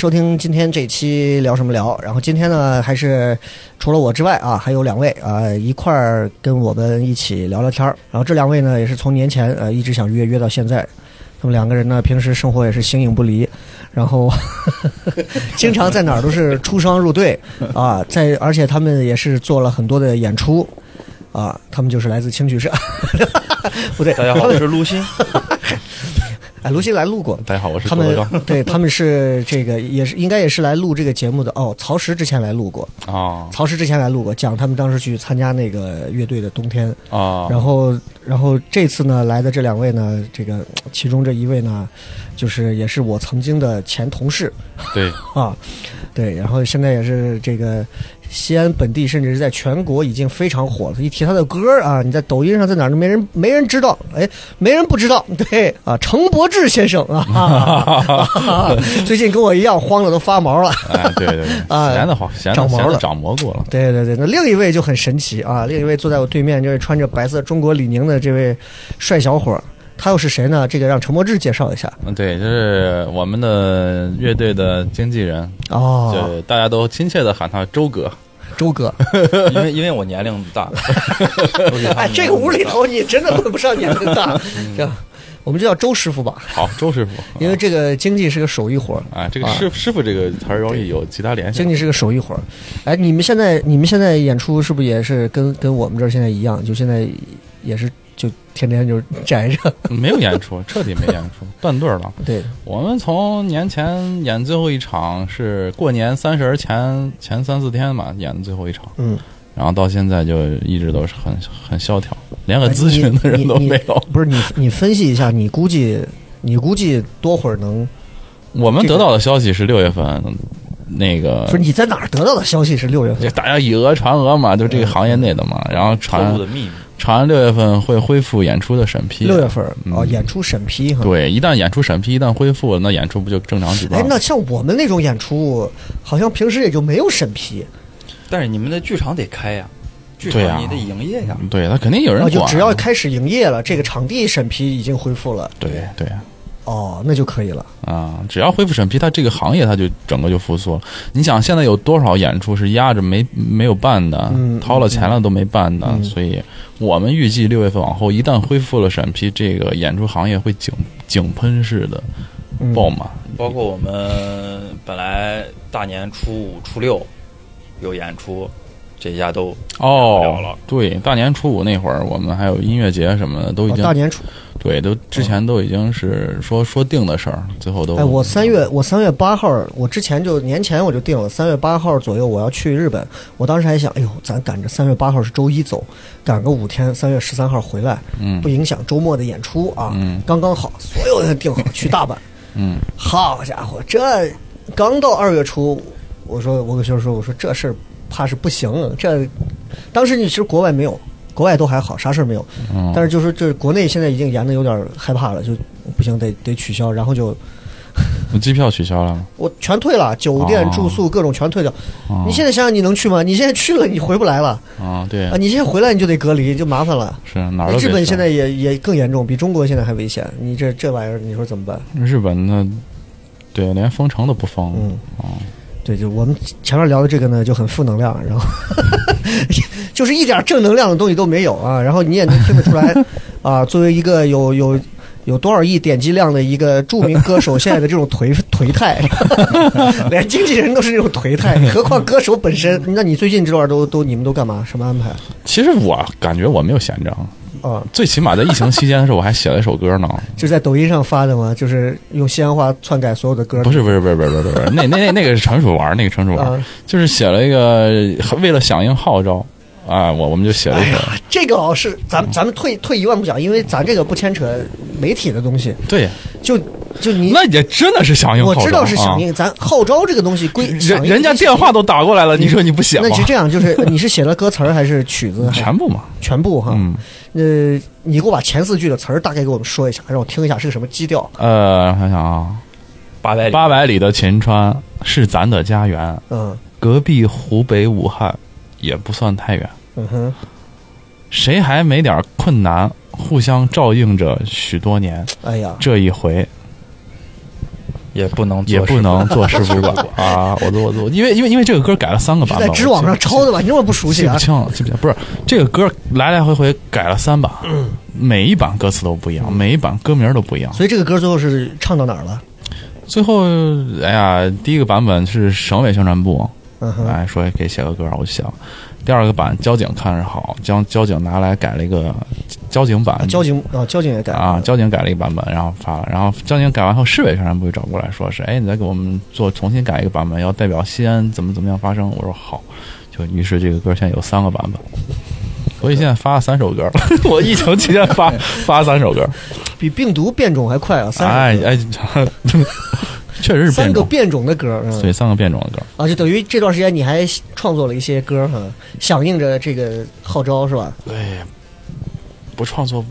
收听今天这期聊什么聊。然后今天呢，还是除了我之外啊，还有两位啊一块儿跟我们一起聊聊天儿。然后这两位呢，也是从年前呃一直想约约到现在。他们两个人呢，平时生活也是形影不离，然后 经常在哪儿都是出双入对啊，在而且他们也是做了很多的演出啊，他们就是来自青曲社，不对，大家好，我是陆鑫。哎，卢鑫来录过，大家好，我是他们。对他们是这个也是应该也是来录这个节目的哦。曹石之前来录过，啊曹石之前来录过，讲他们当时去参加那个乐队的冬天。啊，然后，然后这次呢来的这两位呢，这个其中这一位呢，就是也是我曾经的前同事对 啊，对，然后现在也是这个西安本地，甚至是在全国已经非常火了。一提他的歌儿啊，你在抖音上在哪儿都没人没人知道，哎，没人不知道。对啊，程柏志先生啊，啊 最近跟我一样慌的都发毛了。哎，对对对，啊闲的慌，闲的长毛了长蘑菇了。对对对，那另一位就很神奇啊，另一位坐在我对面，这位穿着白色中国李宁的这位帅小伙儿，他又是谁呢？这个让陈柏志介绍一下。嗯，对，就是我们的乐队的经纪人，哦，就大家都亲切的喊他周哥。周哥。因为因为我年龄大，哎，这个屋里头你真的问不上年龄大，这样我们就叫周师傅吧，好，周师傅。因为这个经济是个手艺活儿。啊，这个师师傅这个词儿容易有其他联系经。济是个手艺活儿，哎，你们现在你们现在演出是不是也是跟跟我们这儿现在一样？就现在也是就天天就宅着，没有演出，彻底没演出，断队了。对，我们从年前演最后一场是过年三十儿前前三四天吧，演的最后一场，嗯，然后到现在就一直都是很很萧条，连个咨询的人都没有。不是你你分析一下，你估计你估计多会儿能？我们得到的消息是六月份，那个不是你在哪儿得到的消息是六月份就？大家以讹传讹嘛，就这个行业内的嘛，然后透传露的秘密。传六月份会恢复演出的审批，六月份哦，演出审批哈。对，一旦演出审批一旦恢复，那演出不就正常举办哎，了？那像我们那种演出，好像平时也就没有审批，但是你们的剧场得开呀，剧场你得营业呀。对他肯定有人管，就只要开始营业了，这个场地审批已经恢复了，对对哦，那就可以了。啊，只要恢复审批，它这个行业它就整个就复苏了。你想现在有多少演出是压着没没有办的，嗯掏了钱了都没办的，嗯所以我们预计六月份往后，一旦恢复了审批，这个演出行业会井井喷式的爆满。包括我们本来大年初五、初六有演出，这家都哦了，对，大年初五那会儿，我们还有音乐节什么的，都已经、哦大年初，对，都之前都已经是说说定的事儿，最后都哎，我三月我三月八号，我之前就年前我就定了，三月八号左右我要去日本。我当时还想，哎呦，咱赶着三月八号是周一走，赶个五天，三月十三号回来，嗯不影响周末的演出啊，嗯刚刚好，所有人定好去大阪。嗯好家伙，这刚到二月初，我说我给学生说，我说这事儿怕是不行。这当时你其实国外没有，国外都还好，啥事儿没有。嗯，但是就是这国内现在已经严的有点害怕了，就不行，得得取消，然后就机票取消了？我全退了，酒店、哦住宿各种全退掉。哦你现在想想，你能去吗？你现在去了，你回不来了啊，对啊！，你现在回来你就得隔离，就麻烦了。是哪儿日本现在也也更严重，比中国现在还危险。你这这玩意儿，你说怎么办？日本那对连封城都不封，嗯哦，对，就我们前面聊的这个呢，就很负能量，然后 就是一点正能量的东西都没有啊。然后你也能听得出来 啊，作为一个有有有多少亿点击量的一个著名歌手，现在的这种颓颓态，连经纪人都是这种颓态，何况歌手本身？那你最近这段都都你们都干嘛？什么安排？其实我感觉我没有闲着，啊，最起码在疫情期间的时候，我还写了一首歌呢。就在抖音上发的嘛，就是用西安话篡改所有的歌。不是不是不是不是不是，那那那那个是纯属玩，那个纯属玩就是写了一个为了响应号召啊，我我们就写了一首。哎，这个啊是咱们咱们退退一万步讲，因为咱这个不牵扯媒体的东西，对，就就你那也真的是响应号召。我知道是响啊应，咱号召这个东西归人人家电话都打过来了，你说你不写吗那？是这样，就是 你是写了歌词还是曲子？全部嘛，全部哈。嗯，呃，你给我把前四句的词儿大概给我们说一下，让我听一下是个什么基调。呃，想想啊，八百里八百里的秦川是咱的家园，嗯隔壁湖北武汉也不算太远，嗯哼，谁还没点困难？互相照应着许多年，哎呀，这一回也不能做也不能事做师傅吧？啊，我做我做因为因为因为这个歌改了三个版本，在知网上抄的吧？你这么不熟悉啊记不？清了，记不清。不是这个歌来来回回改了三版，每一版歌词都不一样，每一版歌名都不一样。所以这个歌最后是唱到哪儿了？最后，哎呀，第一个版本是省委宣传部，嗯哼，哎，说给写个歌，我就写了。第二个版交警看着好，将交警拿来改了一个交警版，交警啊，交警也改啊，交警改了一个版本，然后发了。然后交警改完后，市委宣传部就找过来说是，哎，你再给我们做重新改一个版本，要代表西安怎么怎么样发声。我说好，就于是这个歌现在有三个版本。所以现在发了三首歌，我疫情期间发 发三首歌，比病毒变种还快啊！三哎哎，确实是三，个变种的歌，嗯对，三个变种的歌。啊，就等于这段时间你还创作了一些歌哈，响应着这个号召是吧？对，不创作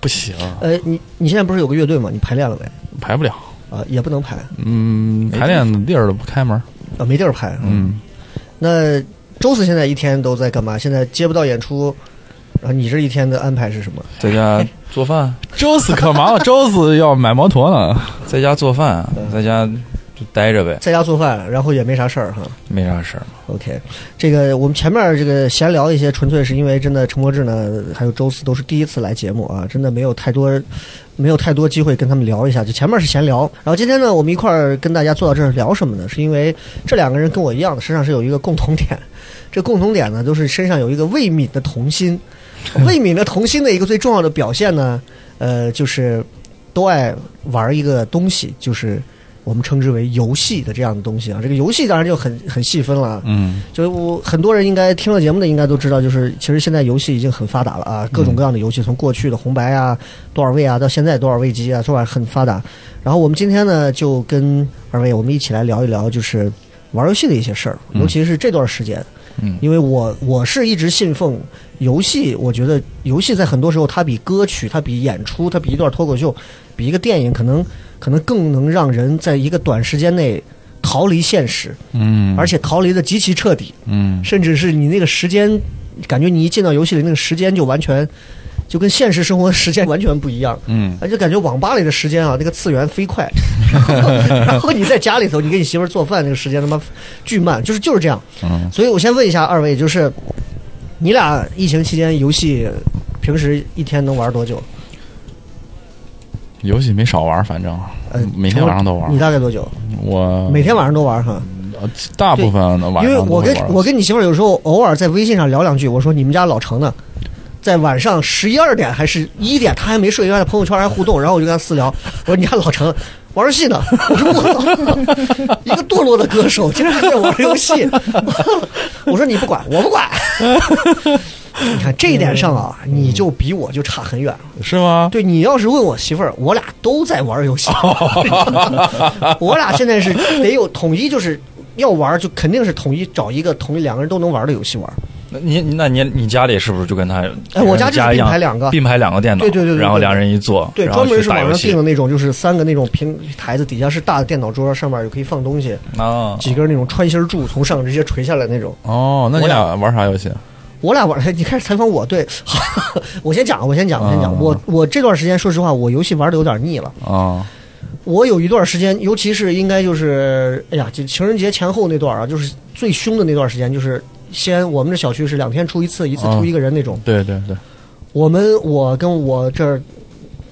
不行，呃，你你现在不是有个乐队吗？你排练了没？排不了。啊，也不能排嗯，排练的地儿都不开门。啊，没地儿排。嗯，那周四现在一天都在干嘛？现在接不到演出，然后你这一天的安排是什么？在家做饭，周四可忙了，周四要买摩托呢。在家做饭，在家就待着呗，在家做饭，然后也没啥事儿哈。没啥事儿。OK，这个我们前面这个闲聊一些，纯粹是因为真的陈柏志呢，还有周四都是第一次来节目啊，真的没有太多没有太多机会跟他们聊一下。就前面是闲聊，然后今天呢，我们一块儿跟大家坐到这儿聊什么呢？是因为这两个人跟我一样的，身上是有一个共同点，这共同点呢，都是身上有一个未泯的童心。未泯的童心的一个最重要的表现呢，呃，就是都爱玩一个东西，就是我们称之为游戏的这样的东西啊。这个游戏当然就很很细分了啊，嗯，就是我很多人应该听了节目的应该都知道，就是其实现在游戏已经很发达了啊，各种各样的游戏，从过去的红白啊、多少位啊，到现在多少位机啊，说吧很发达。然后我们今天呢，就跟二位我们一起来聊一聊，就是玩游戏的一些事儿，嗯。尤其是这段时间，嗯。因为我我是一直信奉游戏，我觉得游戏在很多时候它比歌曲、它比演出、它比一段脱口秀、比一个电影，可能可能更能让人在一个短时间内逃离现实，嗯，而且逃离的极其彻底。嗯甚至是你那个时间，感觉你一进到游戏里，那个时间就完全就跟现实生活的时间完全不一样。嗯而且感觉网吧里的时间啊，那个次元飞快，然后然后你在家里头，你给你媳妇儿做饭那个时间他妈巨慢，就是就是这样。嗯，所以我先问一下二位，就是你俩疫情期间游戏平时一天能玩多久？游戏没少玩，反正呃，每天晚上都玩你。大概多久？我每天晚上都玩哈？呃大部分晚因为我跟我跟你媳妇有时候偶尔在微信上聊两句，我说你们家老程呢，在晚上十一二点还是一点，他还没睡，因为在朋友圈还互动，然后我就跟他私聊，我说你家老程玩游戏呢，我说我操，一个堕落的歌手竟然还在玩游戏，我说你不管，我不管。你看这一点上啊，你就比我就差很远了。是吗？对你要是问我媳妇儿，我俩都在玩游戏，我俩现在是得有统一，就是要玩就肯定是统一找一个统一两个人都能玩的游戏玩。那你那你你家里是不是就跟他？哎我家就是并排两个并排两个电脑，对对对然后两人一坐，对，专门是网上订的那种，就是三个那种平台子，底下是大的电脑桌，上面有可以放东西，啊，几根那种穿心柱从上直接垂下来那种。哦，那你俩俩玩啥游戏？我俩玩，你开始采访我，对，我先讲，我先讲，我先讲，啊我我这段时间说实话，我游戏玩的有点腻了。啊，我有一段时间，尤其是应该就是，哎呀，就情人节前后那段啊，就是最凶的那段时间，就是先我们这小区是两天出一次，一次出一个人那种。对对对，我们我跟我这儿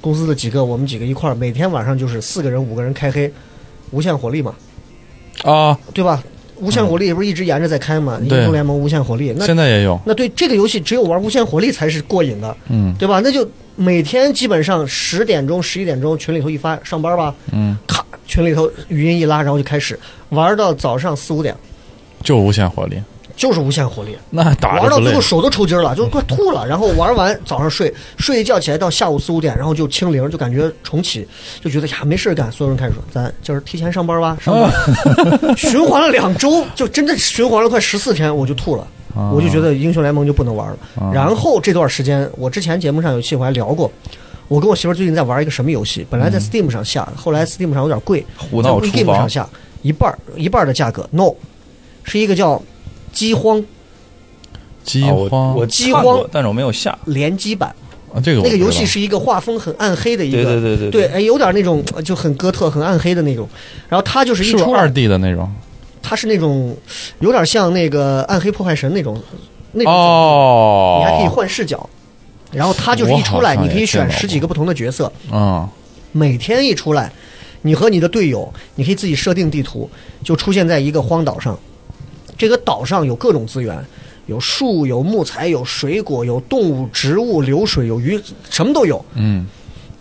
公司的几个，我们几个一块儿，每天晚上就是四个人五个人开黑，无限火力嘛，啊，对吧？无限火力不是一直沿着在开吗？英雄联盟无限火力，那现在也有，那对这个游戏只有玩无限火力才是过瘾的，嗯。对吧？那就每天基本上十点钟、十一点钟群里头一发上班吧，嗯，咔，群里头语音一拉，然后就开始玩到早上四五点，就无限火力，就是无限火力，那打玩到最后，手都抽筋了，就快吐了。然后玩完早上睡，睡一觉起来到下午四五点，然后就清零，就感觉重启，就觉得呀没事干。所有人开始说，咱今儿提前上班吧，上班。循环了两周，就真的循环了快十四天，我就吐了。啊我就觉得英雄联盟就不能玩了。啊然后这段时间，我之前节目上有期我还聊过，我跟我媳妇最近在玩一个什么游戏，本来在 Steam 上下，后来 Steam 上有点贵，在胡闹厨 Game 上，下一半一半的价格，no，是一个叫饥荒饥荒，我饥荒，但是我没有下。联机版。啊这个那个游戏是一个画风很暗黑的一个，对对对对对，哎，有点那种呃就很哥特、很暗黑的那种。然后它就是一出二 D 的那种？它是那种有点像那个暗黑破坏神那种那种，哦，你还可以换视角。然后它就是一出来，你可以选十几个不同的角色，嗯每天一出来，你和你的队友，你可以自己设定地图，就出现在一个荒岛上。这个岛上有各种资源，有树、有木材、有水果、有动物、植物、流水、有鱼，什么都有。嗯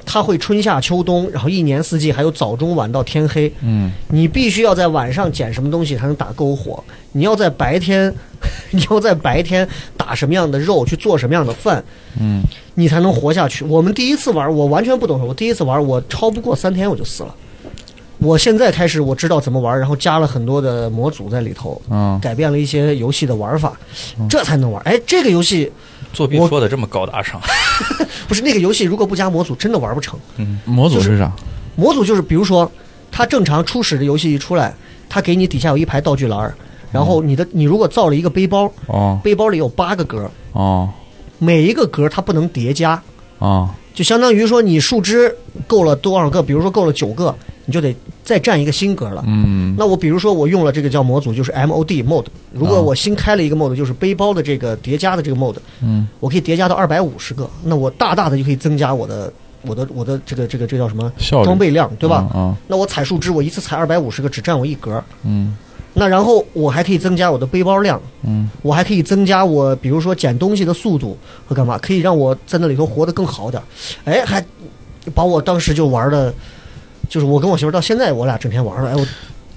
它会春夏秋冬，然后一年四季，还有早中晚到天黑。嗯你必须要在晚上捡什么东西才能打篝火，你要在白天，你要在白天打什么样的肉去做什么样的饭，嗯，你才能活下去。我们第一次玩，我完全不懂，我第一次玩，我超不过三天我就死了。我现在开始我知道怎么玩，然后加了很多的模组在里头，嗯改变了一些游戏的玩法，这才能玩。哎，这个游戏作弊说的这么高大上，不是那个游戏，如果不加模组，真的玩不成。嗯模组是啥？模组就是，比如说，它正常初始的游戏一出来，它给你底下有一排道具栏，然后你的你如果造了一个背包，哦背包里有八个格，哦每一个格它不能叠加，哦就相当于说你树枝够了多少个，比如说够了九个，你就得再占一个新格了。嗯那我比如说我用了这个叫模组，就是 MOD mode。如果我新开了一个 mode，就是背包的这个叠加的这个 mode，嗯我可以叠加到二百五十个，那我大大的就可以增加我的我的我的这个这个这叫什么装备量，对吧？嗯那我采树枝，我一次采二百五十个，只占我一格。嗯那然后我还可以增加我的背包量，嗯我还可以增加我比如说捡东西的速度和干嘛，可以让我在那里头活得更好点儿。哎，还把我当时就玩的，就是我跟我媳妇到现在我俩整天玩儿，哎我。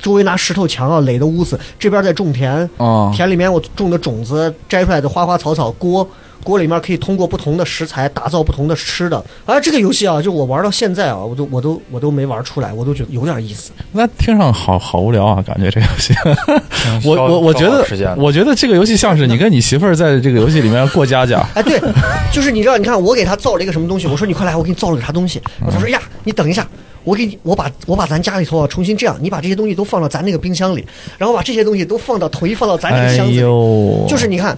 周围拿石头墙啊垒的屋子，这边在种田，哦田里面我种的种子摘出来的花花草草，锅锅里面可以通过不同的食材打造不同的吃的。而这个游戏啊，就我玩到现在啊，我都我都我都没玩出来，我都觉得有点意思。那听上好好无聊啊，感觉这游戏。我我我觉得我觉得这个游戏像是 你跟你媳妇儿在这个游戏里面过家家。哎，对，就是你知道，你看我给他造了一个什么东西，我说你快来，我给你造了个啥东西。然后他说呀，你等一下，我给你，我把我把咱家里头啊重新这样，你把这些东西都放到咱那个冰箱里，然后把这些东西都放到统一放到咱这个哎箱子里。呦，就是你看，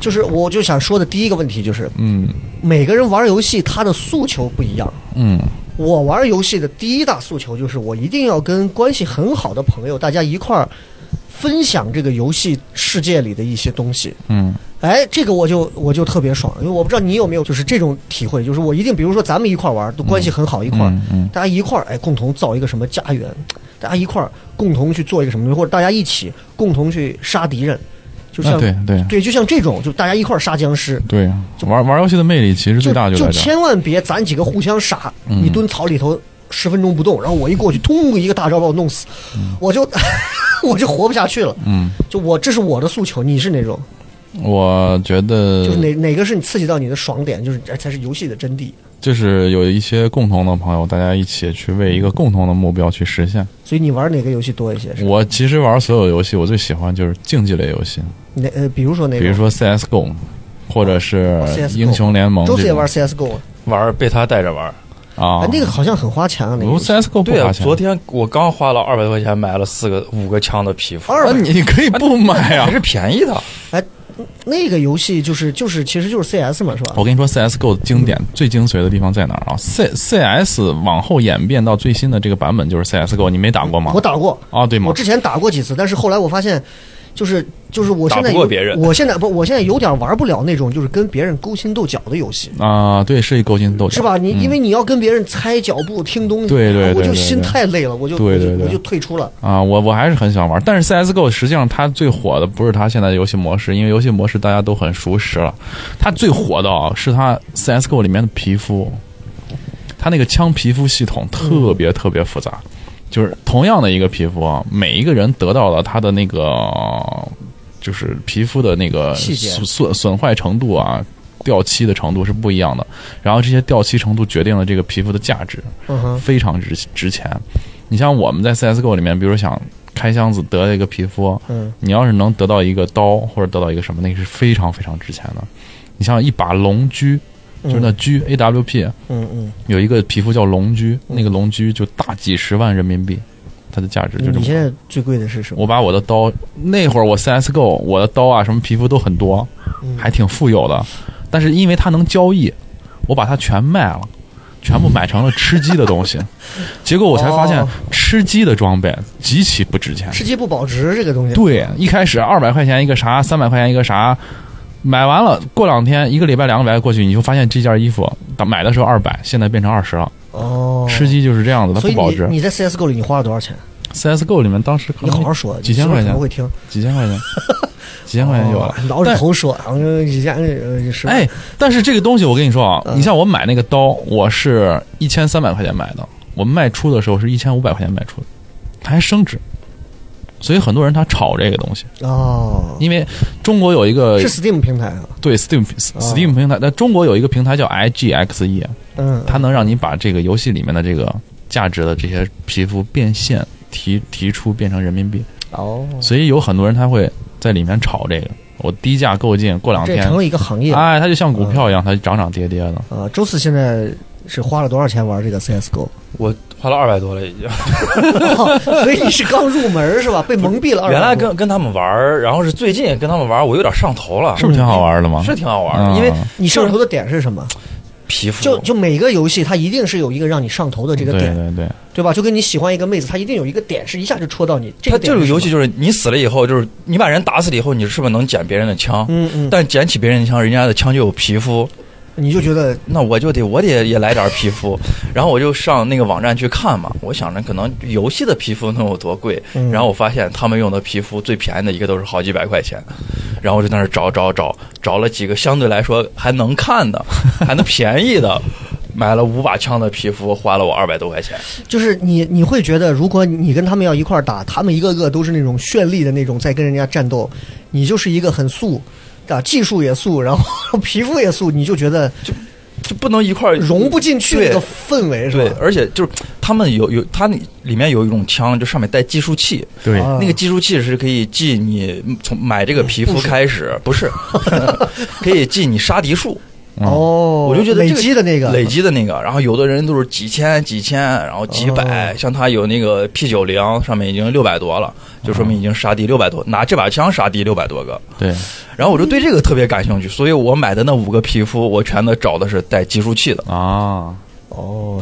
就是我就想说的第一个问题就是，嗯每个人玩游戏他的诉求不一样。嗯我玩游戏的第一大诉求就是，我一定要跟关系很好的朋友，大家一块儿分享这个游戏世界里的一些东西。嗯哎，这个我就我就特别爽，因为我不知道你有没有就是这种体会，就是我一定比如说咱们一块儿玩，都关系很好，一块儿、嗯嗯大家一块儿哎共同造一个什么家园，大家一块儿共同去做一个什么东西，或者大家一起共同去杀敌人，就像、啊对对对，就像这种，就大家一块儿杀僵尸。对，玩玩游戏的魅力其实最大就在这儿。千万别咱几个互相杀，嗯你蹲草里头十分钟不动，然后我一过去，通一个大招把我弄死，我就 我就活不下去了。嗯，就我这是我的诉求，你是哪种？我觉得就是哪哪个是你刺激到你的爽点，就是这才是游戏的真谛。就是有一些共同的朋友，大家一起去为一个共同的目标去实现。所以你玩哪个游戏多一些？我其实玩所有游戏，我最喜欢就是竞技类游戏，哪呃，比如说那个？比如说 CS:GO，或者是 CS:GO 英雄联盟这种。周四也玩 CS:GO 啊，玩被他带着玩。啊哎，那个好像很花钱啊，那个不游戏。CS:GO 不对啊，花钱。昨天我刚花了二百多块钱买了四个五个枪的皮肤，二百啊，你可以不买啊还！是便宜的。哎那个游戏就是就是其实就是 CS 嘛，是吧？我跟你说，CS:GO 的经典、最精髓的地方在哪儿啊？C CS 往后演变到最新的这个版本就是 CS:GO，你没打过吗我？打过，啊，对吗我？之前打过几次，但是后来我发现，就是就是我现在打不过别人我现在不，我现在有点玩不了那种就是跟别人勾心斗角的游戏。啊，对，是一勾心斗角，是吧？你嗯因为你要跟别人猜脚步、听东西，对对对我就心太累了，我就对对对我就我就退出了。啊，我我还是很想玩，但是 CSGO 实际上它最火的不是它现在的游戏模式，因为游戏模式大家都很熟识了，它最火的啊是它 CSGO 里面的皮肤，它那个枪皮肤系统特别特别复杂，就是同样的一个皮肤啊，每一个人得到了他的那个就是皮肤的那个损损损坏程度啊。掉漆的程度是不一样的，然后这些掉漆程度决定了这个皮肤的价值。嗯，非常值值钱。你像我们在 CSGO 里面，比如想开箱子得了一个皮肤，嗯，你要是能得到一个刀或者得到一个什么，那个是非常非常值钱的。你像一把龙驹，就是那狙 AWP 嗯嗯，有一个皮肤叫龙狙，那个龙狙就大几十万人民币，它的价值就这么你现。在最贵的是什么？我把我的刀，那会儿我 CSGO 我的刀啊什么皮肤都很多，嗯还挺富有的，但是因为它能交易，我把它全卖了。全部买成了吃鸡的东西，结果我才发现哦吃鸡的装备极其不值钱。吃鸡不保值这个东西。对，一开始二百块钱一个啥，三百块钱一个啥，买完了过两天一个礼拜两个礼拜过去，你就发现这件衣服当买的时候二百，现在变成二十了。哦，吃鸡就是这样子，它不保值。你你在 CSGO 里你花了多少钱？CSGO 里面当时你好好说，几千块钱你媳妇儿可能会听，几千块钱，几千块钱有了哦。挠着头说，然后几千呃是吧哎，但是这个东西我跟你说啊，嗯你像我买那个刀，我是一千三百块钱买的，我卖出的时候是一千五百块钱卖出的，它还升值，所以很多人他炒这个东西，哦，因为中国有一个是 Steam 平台啊，对 Steam Steam 平台，但中国有一个平台叫 IGXE，嗯，它能让你把这个游戏里面的这个价值的这些皮肤变现提提出变成人民币，哦，所以有很多人他会在里面炒这个，我低价购进，过两天这成了一个行业。啊。哎，它就像股票一样，它涨涨跌跌的。周四现在是花了多少钱玩这个 CSGO？我花了二百多了已经。哦所以你是刚入门是吧？被蒙蔽了200多。原来跟跟他们玩，然后是最近跟他们玩，我有点上头了，是不是挺好玩的吗？是挺好玩嗯的，因为你上头的点是什么？皮肤就就每个游戏它一定是有一个让你上头的这个点，对对，对吧？就跟你喜欢一个妹子，她一定有一个点是一下就戳到你。这个点是什么这个游戏，就是你死了以后，就是你把人打死了以后，你是不是能捡别人的枪？嗯嗯，但捡起别人的枪，人家的枪就有皮肤，你就觉得 那我就得我得也来点皮肤，然后我就上那个网站去看嘛，我想着可能游戏的皮肤能有多贵，嗯然后我发现他们用的皮肤最便宜的一个都是好几百块钱，然后我就在那儿找找找，找了几个相对来说还能看的，还能便宜的。买了五把枪的皮肤，花了我二百多块钱。就是你你会觉得，如果你跟他们要一块儿打，他们一个个都是那种绚丽的那种在跟人家战斗，你就是一个很素啊，技术也素，然后 皮肤也素，你就觉得就就不能一块融不进去对那个氛围，是对，吧？而且就是他们有有，它那里面有一种枪，就上面带计数器，对啊那个计数器是可以记你从买这个皮肤开始，不是，可以记你杀敌数，哦，我就觉得累这个积的那个累积的那个。然后有的人都是几千几千，然后几百，哦像他有那个 P 九零，上面已经六百多了，就说明已经杀敌六百多，拿这把枪杀敌六百多个。对，然后我就对这个特别感兴趣，所以我买的那五个皮肤，我全都找的是带计数器的。啊，哦，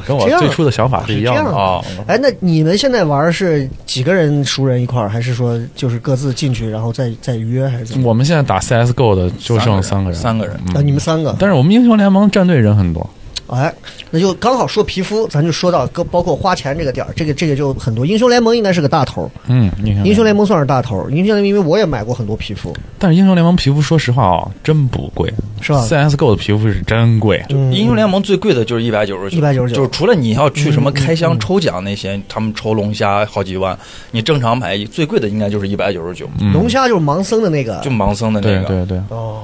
跟我最初的想法是一样的啊。哎，那你们现在玩是几个人熟人一块儿，还是说就是各自进去然后再再约，还是怎么？我们现在打 CSGO 的就剩三个人，三个人嗯啊，你们三个，但是我们英雄联盟战队人很多，哎，那就刚好说皮肤，咱就说到包包括花钱这个点儿，这个这个就很多。英雄联盟应该是个大头儿，嗯，英雄英雄联盟算是大头儿。英雄联盟因为我也买过很多皮肤，但是英雄联盟皮肤说实话啊，真不贵，是吧？CSGO 的皮肤是真贵，嗯。英雄联盟最贵的就是一百九十九，199就是除了你要去什么开箱抽奖那些，他们抽龙虾好几万，你正常买最贵的应该就是一百九十九，嗯。龙虾就是盲僧的那个，就盲僧的那个。对对对，哦，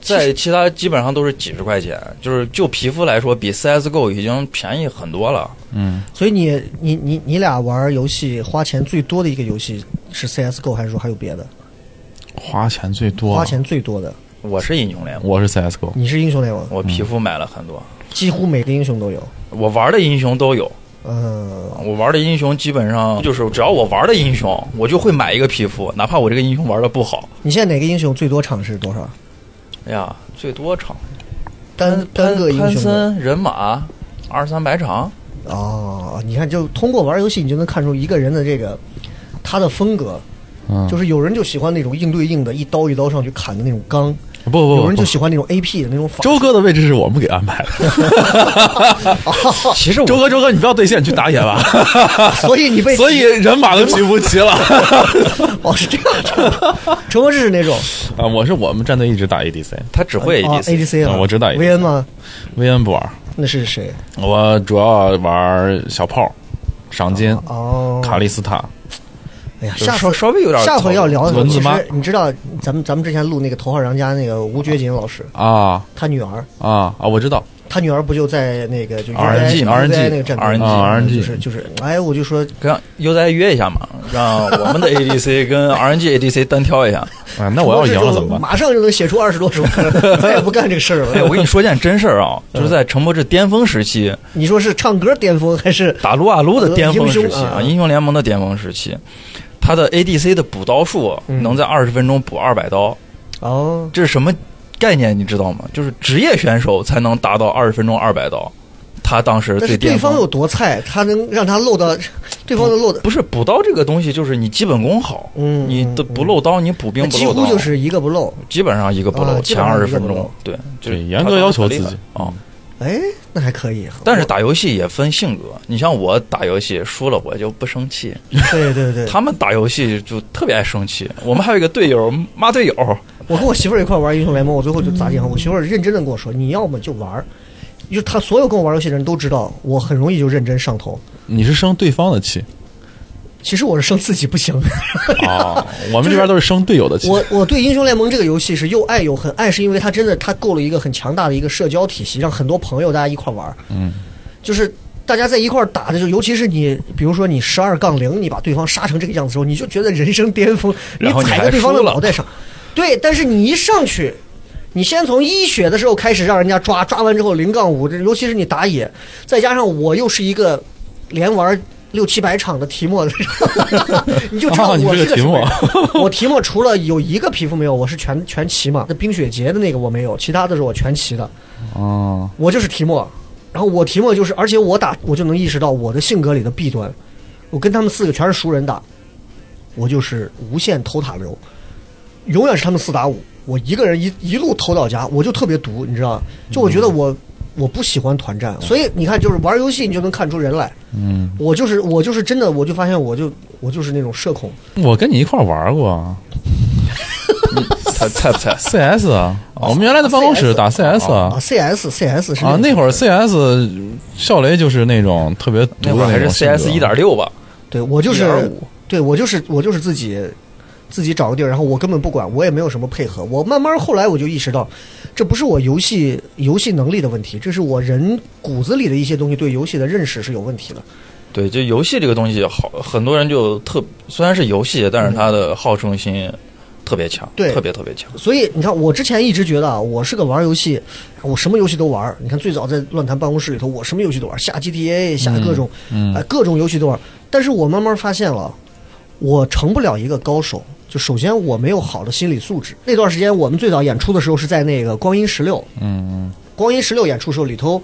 在其他基本上都是几十块钱，就是就皮肤来说，比 CSGO 已经便宜很多了。嗯，所以你你你你俩玩游戏花钱最多的一个游戏是 CSGO，还是说还有别的？花钱最多，花钱最多的，我是英雄联盟，我是 CSGO，你是英雄联盟，我皮肤买了很多，几乎每个英雄都有。我玩的英雄都有。嗯，我玩的英雄基本上就是只要我玩的英雄，我就会买一个皮肤，哪怕我这个英雄玩的不好。你现在哪个英雄最多场是多少？哎呀，最多场单单个英雄人马二三百场。哦，你看，就通过玩游戏，你就能看出一个人的这个他的风格，嗯，就是有人就喜欢那种硬对硬的，一刀一刀上去砍的那种刚，不不不不有人就，喜欢那种 AP 的那种法。周哥的位置是我们给安排的。其实我周哥，周哥，你不要对线，你去打野吧。所以你被 所以人马都齐不齐了哦是这样，陈博士是那种啊！我是我们战队一直打 ADC，他只会啊 ADC，ADC 啊，啊我只打维恩吗？薇恩不玩，那是谁？我主要玩小炮、赏金、哦，卡利斯塔。哎呀，下回稍稍微有点下回要聊的时候，其蚊子妈实你知道，咱们咱们之前录那个《头号玩家》那个吴觉锦老师，啊他女儿，啊啊！我知道，他女儿不就在那个就 RNG RNG 那个战队 RNG RNG 就是就是，哎，我就说，跟悠哉约一下嘛，让我们的 ADC 跟 RNG ADC 单挑一下。啊，那我要赢了怎么办？马上就能写出二十多首歌，咱也不干这个事儿哎，了。我跟你说件真事儿啊，就是在陈柏志巅峰时期，你说是唱歌巅峰还是打撸啊撸的巅峰时期啊，英雄联盟的巅峰时期，他的 ADC 的补刀数嗯能在二十分钟补二百刀，哦？这是什么概念？你知道吗？就是职业选手才能达到二十分钟二百刀，他当时但最巅峰是对方有。多菜，他能让他漏到对方的漏的，不是补刀这个东西，就是你基本功好，嗯你的不漏刀，你补兵几不漏刀，乎就是一个不漏。基本上一个不漏，前二十分钟对，就严格要求自己啊。哎，那还可以。但是打游戏也分性格，你像我打游戏输了我就不生气，对对对，他们打游戏就特别爱生气。我们还有一个队友骂队友，我跟我媳妇儿一块儿玩英雄联盟，我最后就砸电话？我媳妇儿认真的跟我说，你要么就玩儿，就她所有跟我玩游戏的人都知道，我很容易就认真上头。你是生对方的气其实我是生自己不行，啊？我们这边都是生队友的气。我我对英雄联盟这个游戏是又爱又恨，爱是因为它真的它够了一个很强大的一个社交体系，让很多朋友大家一块玩儿，嗯，就是。大家在一块打的时候，尤其是你，比如说你十二杠零，你把对方杀成这个样子的时候，你就觉得人生巅峰，你然后踩在对方的脑袋上。对，但是你一上去，你先从一血的时候开始让人家抓，抓完之后零杠五，这尤其是你打野，再加上我又是一个连玩六七百场的提莫，你就知道我是个提莫人。我提莫除了有一个皮肤没有，我是全全齐嘛。那冰雪节的那个我没有，其他的是我全齐的。哦，我就是提莫，然后我提莫就是，而且我打我就能意识到我的性格里的弊端。我跟他们四个全是熟人打，我就是无限偷塔流，永远是他们四打五，我一个人一一路偷到家，我就特别毒，你知道？就我觉得我。我不喜欢团战，所以你看，就是玩游戏你就能看出人来。嗯，我就是我就是真的，我就发现我就我就是那种社恐。我跟你一块儿玩过猜猜不猜？CS 啊，我们原来的办公室打 CS 啊啊。，CS CS 是啊，那会儿 CS 笑雷就是那种特别毒的那会儿还是 CS 一点六吧，对我就是对我就是我就是自己自己找个地儿，然后我根本不管，我也没有什么配合。我慢慢后来我就意识到，这不是我游戏游戏能力的问题，这是我人骨子里的一些东西对游戏的认识是有问题的。对，就游戏这个东西好，很多人就特虽然是游戏，但是他的好胜心特别强，对特别特别强。所以你看，我之前一直觉得啊，我是个玩游戏，我什么游戏都玩。你看最早在论坛办公室里头，我什么游戏都玩，下 GTA，下各种，嗯哎，各种游戏都玩。但是我慢慢发现了，我成不了一个高手。就首先我没有好的心理素质。那段时间我们最早演出的时候是在那个光阴十六，嗯光阴十六演出的时候里头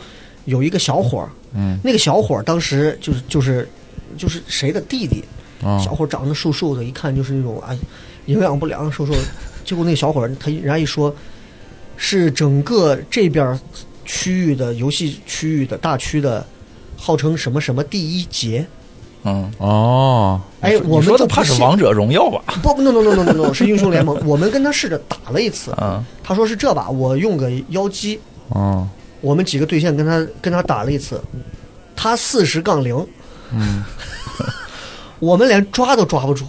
有一个小伙儿，嗯那个小伙儿当时就是就是就是谁的弟弟，小伙儿长得瘦瘦的，一看就是那种哎营养不良，瘦瘦的。结果那个小伙儿他人家一说，是整个这边区域的游戏区域的大区的，号称什么什么第一杰。嗯，哦，哎，我们说的就怕是王者荣耀吧？不不 no no no no no no 是英雄联盟。我们跟他试着打了一次，嗯，他说是这把，我用个妖姬，哦，我们几个对线跟他跟他打了一次，他四十杠零，嗯，我们连抓都抓不住，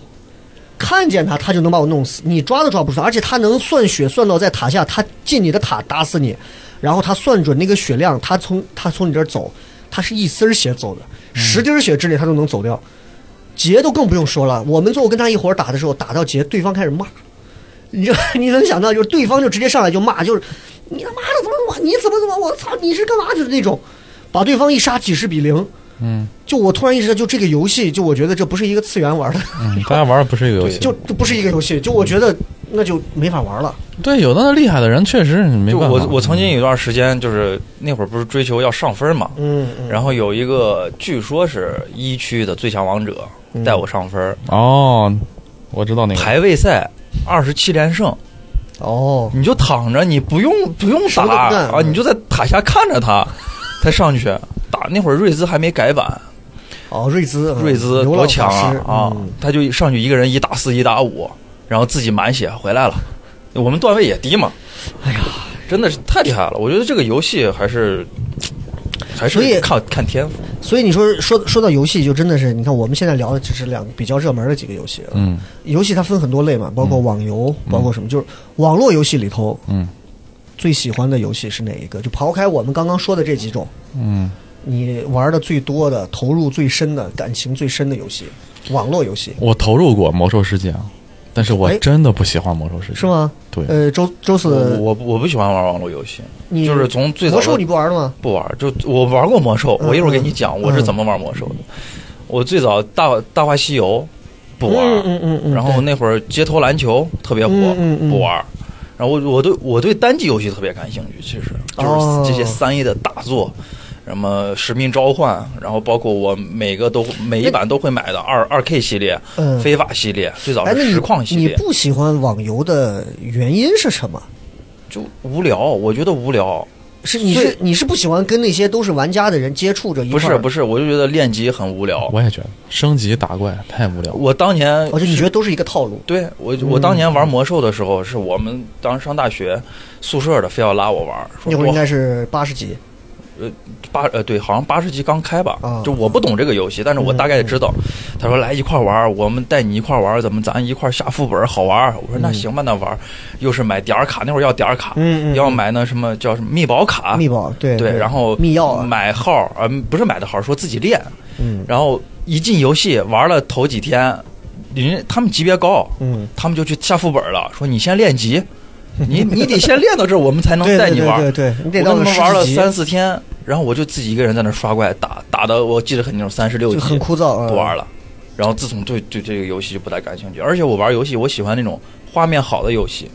看见他他就能把我弄死，你抓都抓不住他，而且他能算血算到在塔下，他进你的塔打死你，然后他算准那个血量，他从他从你这儿走，他是一丝儿血走的，十滴血之内他都能走掉，杰都更不用说了，我们最后跟他一伙打的时候，打到杰，对方开始骂。你就 你能想到，就是对方就直接上来就骂，就是你他妈的怎么怎么，你怎么怎么，我操，你是干嘛？就是那种，把对方一杀几十比零。嗯。就我突然意识到，就这个游戏，就我觉得这不是一个次元玩的，嗯，大家玩的不是一个游戏，就这不是一个游戏，就我觉得那就没法玩了。对，有的那厉害的人确实没就办法。我我曾经有一段时间，就是那会儿不是追求要上分嘛，嗯，嗯。然后有一个据说是一区的最强王者嗯。带我上分儿，哦，我知道那个。排位赛二十七连胜，哦，你就躺着，你不用不用打啊，你就在塔下看着他，他上去打。那会儿瑞兹还没改版，哦，瑞兹，嗯瑞兹多强啊啊嗯！他就上去一个人一打四一打五，然后自己满血回来了。我们段位也低嘛，哎呀，真的是太厉害了。我觉得这个游戏还是还是看看天赋。所以你说说说到游戏，就真的是你看我们现在聊的只是两比较热门的几个游戏。嗯游戏它分很多类嘛，包括网游，包括什么，就是网络游戏里头嗯最喜欢的游戏是哪一个？就抛开我们刚刚说的这几种，嗯，你玩的最多的、投入最深的、感情最深的游戏，网络游戏我投入过魔兽世界，但是我哎真的不喜欢魔兽世界，是？吗？对，呃，周周四，我我不喜欢玩网络游戏，你就是从最早魔兽你不玩了吗？不玩，就我玩过魔兽，嗯我一会儿给你讲我是怎么玩魔兽的。我最早大大话西游不玩，嗯嗯嗯嗯，然后那会儿街头篮球特别火，嗯嗯嗯不玩。然后我我对我对单机游戏特别感兴趣，其实哦就是这些三 A 的大作，什么《使命召唤》，然后包括我每个都每一版都会买的二二 K 系列、嗯非法系列，最早是实况系列，你不喜欢网游的原因是什么？就无聊，我觉得无聊。是你是你是不喜欢跟那些都是玩家的人接触着一块儿？不是不是，我就觉得练级很无聊。我也觉得升级打怪太无聊。我当年而且你觉得都是一个套路？对我，我当年玩魔兽的时候，是我们当时上大学宿舍的，非要拉我玩，说那会儿应该是八十级，八呃对，好像八十级刚开吧啊，就我不懂这个游戏，但是我大概知道。他说来一块玩，我们带你一块玩，怎么咱一块下副本好玩？我说那行吧，那玩，又是买点儿卡，那会儿要点儿卡，要买那什么叫什么密保卡，密宝对对，然后密钥啊，买号，呃，不是买的号，说自己练，嗯。然后一进游戏玩了头几天，人他们级别高，嗯，他们就去下副本了，说你先练级，你你得先练到这儿，我们才能带你玩。对对对，你得我他们玩了三四天，然后我就自己一个人在那刷怪，打打的我记得很清楚，三十六级，很枯燥啊，不玩了。然后自从对对这个游戏就不太感兴趣，而且我玩游戏，我喜欢那种画面好的游戏。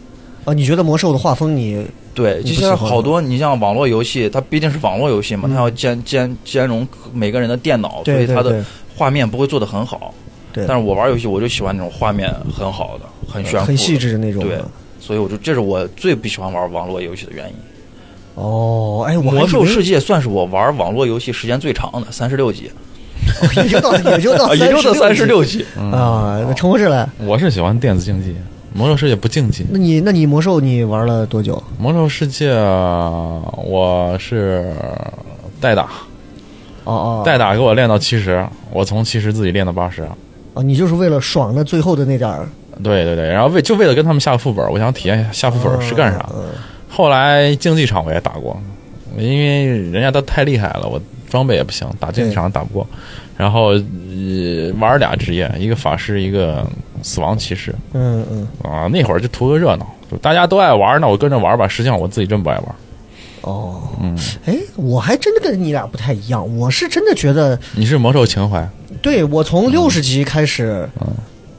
啊。你觉得魔兽的画风你对，就像好多，你像网络游戏，它毕竟是网络游戏嘛，嗯它要兼兼兼容每个人的电脑，所以它的画面不会做的很好。对，但是我玩游戏，我就喜欢那种画面很好的、很炫酷、很细致的那种对的。所以我就这是我最不喜欢玩网络游戏的原因。哦，哎，魔兽世界算是我玩网络游戏时间最长的，三十六级，也就到也就到 啊，也就到三十六级。啊。那陈博士来，我是喜欢电子竞技，魔兽世界不竞技。那你那你魔兽你玩了多久？魔兽世界我是代打，哦哦，代打给我练到七十，我从七十自己练到八十。啊，你就是为了爽那最后的那点儿对对对，然后为就为了跟他们下副本，我想体验一下下副本是干啥。嗯后来竞技场我也打过，因为人家都太厉害了，我装备也不行，打竞技场打不过。然后呃玩俩职业，一个法师，一个死亡骑士嗯嗯，啊。那会儿就图个热闹，就大家都爱玩，那我跟着玩吧。实际上我自己真不爱玩。哦，嗯，哎，我还真的跟你俩不太一样，我是真的觉得，你是魔兽情怀对我从六十级开始，嗯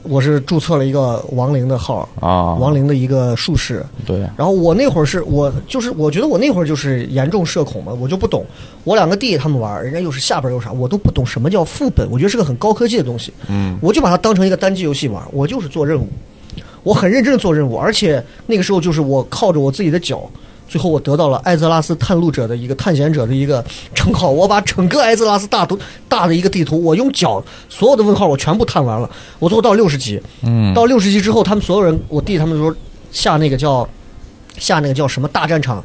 我是注册了一个亡灵的号，啊？亡灵的一个术士。对，然后我那会儿是我就是我觉得我那会儿就是严重社恐嘛，我就不懂。我两个弟弟他们玩，人家又是下本又啥，我都不懂什么叫副本，我觉得是个很高科技的东西。嗯我就把它当成一个单机游戏玩，我就是做任务，我很认真的做任务，而且那个时候就是我靠着我自己的脚，最后我得到了艾泽拉斯探路者的一个探险者的一个称号，我把整个艾泽拉斯大图大的一个地图，我用脚所有的问号我全部探完了，我最后到六十级，嗯，到六十级之后，他们所有人，我弟他们说下那个叫下那个叫什么大战场，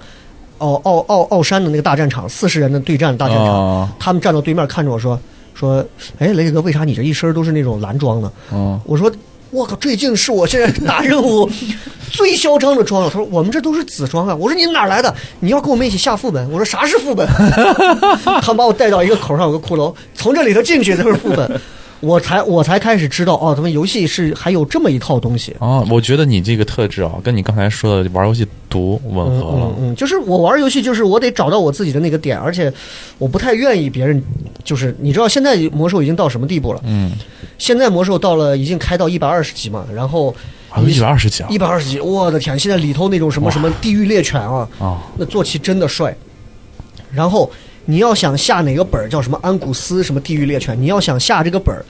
奥奥奥奥山的那个大战场，四十人的对战大战场，啊他们站到对面看着我说说，哎，雷哥，为啥你这一身都是那种蓝装呢？嗯我说。我靠，这竟是我现在打任务 最嚣张的装了。他说我们这都是紫装啊。我说你哪来的？你要跟我们一起下副本。我说啥是副本？他把我带到一个口上有个骷髅，从这里头进去就是副本。我才我才开始知道哦，他们游戏是还有这么一套东西。啊，我觉得你这个特质啊，跟你刚才说的玩游戏毒吻嗯合了嗯。嗯，就是我玩游戏，就是我得找到我自己的那个点，而且我不太愿意别人，就是你知道现在魔兽已经到什么地步了？嗯，现在魔兽到了已经开到一百二十级嘛，然后还有一百二十级啊一百二十级，我的天！现在里头那种什么什么地狱猎犬啊，啊！那坐骑真的帅。然后你要想下哪个本儿，叫什么安古斯什么地狱猎犬，你要想下这个本儿，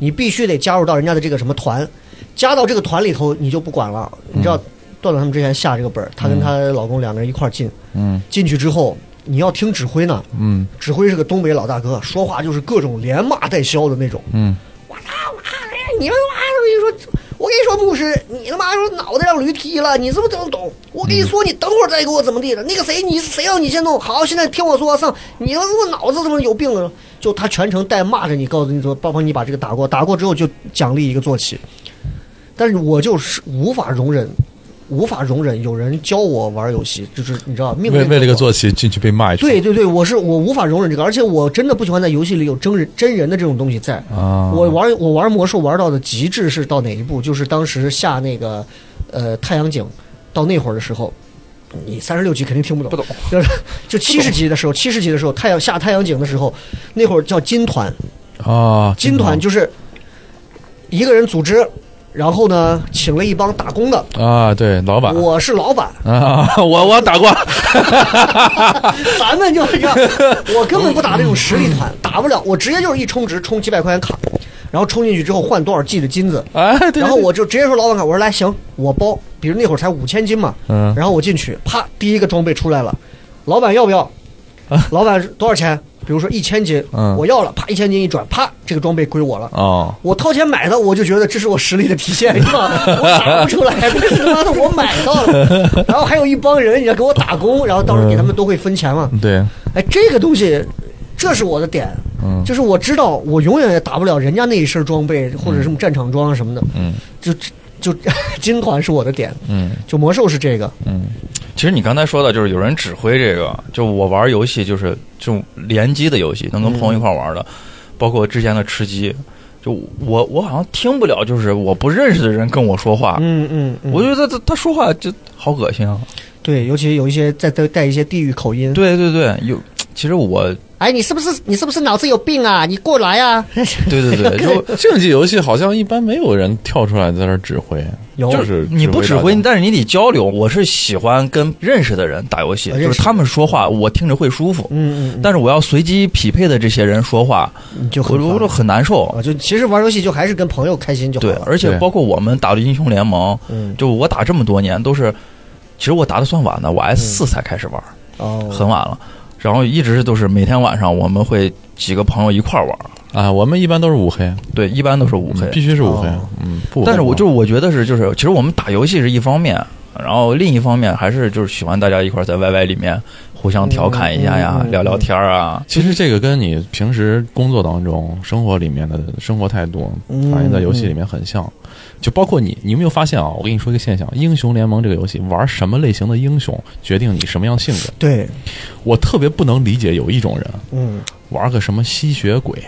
你必须得加入到人家的这个什么团，加到这个团里头，你就不管了。你知道，段段他们之前下这个本儿，她跟她老公两个人一块儿进，嗯进去之后，你要听指挥呢。嗯指挥是个东北老大哥，说话就是各种连骂带削的那种。嗯我操妈的！你们妈的！我跟你说，我跟你说，牧师，你他妈说脑袋让驴踢了，你是不是都懂？我跟你说，你等会儿再给我怎么地的？那个谁，你谁要你先弄好？现在听我说，上，你他妈脑子怎么有病了？就他全程带骂着你，告诉你说，帮帮你把这个打过，打过之后就奖励一个坐骑。但是我就是无法容忍，无法容忍有人教我玩游戏，就是你知道，命令为为了一个坐骑进去被骂一顿。对对对，我是我无法容忍这个，而且我真的不喜欢在游戏里有真人真人的这种东西在。啊，我玩我玩魔兽玩到的极致是到哪一步？就是当时下那个呃太阳井，到那会儿的时候，你三十六级肯定听不懂，不懂，就是就七十级的时候，七十级的时候，太阳下太阳井的时候，那会儿叫金团，啊，金团就是一个人组织，然后呢请了一帮打工的，啊，对，老板。我是老板，啊，我我打过，咱们就是这样，我根本不打这种实力团，打不了，我直接就是一充值充几百块钱卡，然后充进去之后换多少 G 的金子，哎，对，然后我就直接说老板卡，我说来行，我包，比如那会儿才五千金嘛，嗯。然后我进去，啪，第一个装备出来了，老板要不要？老板多少钱？比如说一千斤，嗯。我要了，啪，一千斤一转，啪，这个装备归我了。哦，我掏钱买的，我就觉得这是我实力的体现，是吧？我打不出来，他妈的我买到了，然后还有一帮人也给我打工，然后到时候给他们都会分钱嘛。对，哎，这个东西，这是我的点，嗯。就是我知道我永远也打不了人家那一身装备或者什么战场装什么的，嗯。就就 金团是我的点，嗯。就魔兽是这个，嗯。其实你刚才说的就是有人指挥这个，就我玩游戏就是这种联机的游戏，能跟朋友一块玩的，包括之前的吃鸡，就我我好像听不了，就是我不认识的人跟我说话，嗯嗯，嗯。我觉得他他说话就好恶心啊。对，尤其有一些在带带一些地域口音，对对对，有，其实我哎，你是不是你是不是脑子有病啊？你过来啊！对 对对，就竞技游戏好像一般没有人跳出来在那指挥，就是你不指挥，但是你得交流。我是喜欢跟认识的人打游戏，就是他们说话我听着会舒服。嗯嗯，但是我要随机匹配的这些人说话，你就我我就很难受。啊，就其实玩游戏就还是跟朋友开心就好对，了。对而且包括我们打的英雄联盟，嗯，就我打这么多年都是，其实我打的算晚的，我 S 四才开始玩，哦，很晚了。然后一直都是每天晚上我们会几个朋友一块儿玩，啊，我们一般都是五黑，对，一般都是五黑。必须是五黑。哦，嗯，不但是我不就我觉得是就是，其实我们打游戏是一方面，然后另一方面还是就是喜欢大家一块儿在 YY 里面互相调侃一下呀，聊聊天儿啊。其实这个跟你平时工作当中、生活里面的生活态度嗯反映在游戏里面很像。就包括你，你有没有发现啊？我跟你说一个现象：英雄联盟这个游戏，玩什么类型的英雄，决定你什么样性格。对，我特别不能理解有一种人嗯，玩个什么吸血鬼，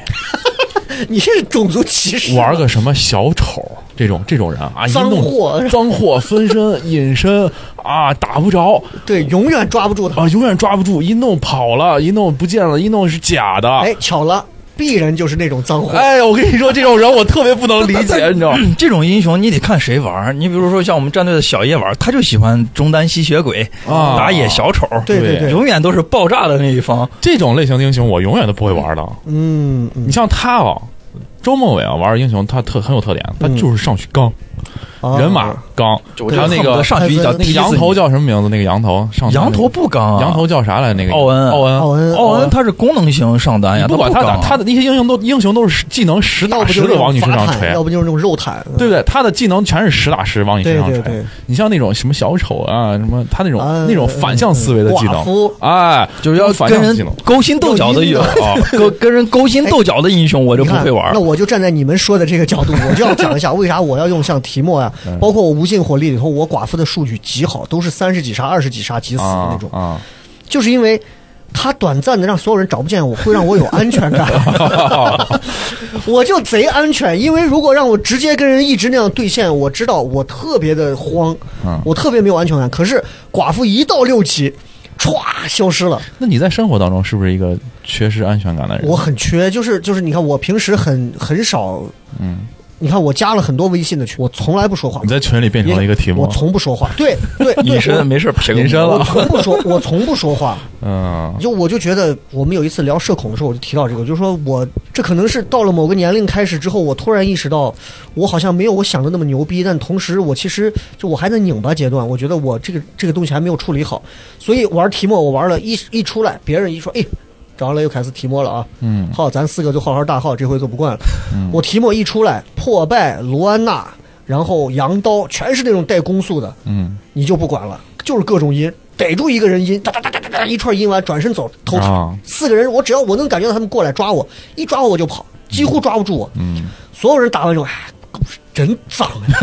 你这是种族歧视，玩个什么小丑，这种这种人啊，一脏弄货，脏货分身隐身啊，打不着对，永远抓不住他。啊，永远抓不住，一弄跑了，一弄不见了，一弄是假的。哎，巧了，鄙人就是那种脏货。哎，我跟你说，这种人我特别不能理解，你知道吗？这种英雄你得看谁玩儿，你比如说像我们战队的小叶玩儿，他就喜欢中单吸血鬼、啊打野小丑，对对对，永远都是爆炸的那一方。这种类型的英雄我永远都不会玩的。嗯嗯你像他啊，周梦伟啊，玩英雄他特很有特点，他就是上去刚啊人马刚，还有那个上去一脚那那个羊头叫什么名字？那个羊头？上羊头不刚啊，羊头叫啥来？那个。奥恩奥恩。奥恩奥恩他是功能型上单呀，你不管他他打他的那些英雄都英雄都是技能实打实的往你身上锤，要不就是那种肉坦，对不对？他的技能全是实打实往你身上锤。你像那种什么小丑啊，什么他那种、啊那种反向思维的技能，哎，就是要跟人反向技能。勾心斗角的有啊，跟跟人勾心斗角的英雄我就不会玩那。我就站在你们说的这个角度，我就要讲一下为啥我要用像提莫呀，嗯包括我无尽火力里头，我寡妇的数据极好，都是三十几杀、二十几杀急死的那种，啊就是因为。他短暂的让所有人找不见我，会让我有安全感，我就贼安全。因为如果让我直接跟人一直那样对线，我知道我特别的慌，嗯我特别没有安全感。可是寡妇一到六级，歘消失了。那你在生活当中是不是一个缺失安全感的人？我很缺，就是就是，你看我平时很很少，嗯，你看我加了很多微信的群，我从来不说话。你。在群里变成了一个题目我，从不说话，对对，对 隐身没事隐身了。我。从不说，我从不说话。嗯。就我就觉得，我们有一次聊社恐的时候，我就提到这个，就是说我这可能是到了某个年龄开始之后，我突然意识到，我好像没有我想的那么牛逼，但同时我其实就我还在拧巴阶段，我觉得我这个这个东西还没有处理好，所以玩题目我玩了一一出来，别人一说，哎，找了又开始提莫了啊，嗯好，咱四个就好好大号，这回就不惯了。我提莫一出来，破败、卢安娜，然后羊刀，全是那种带攻速的，嗯你就不管了，就是各种阴，逮住一个人阴，哒哒哒哒哒哒，一串阴完转身走，偷塔。啊四个人，我只要我能感觉到他们过来抓我，一抓我我就跑，几乎抓不住我。嗯所有人打完之后，哎，真脏呀，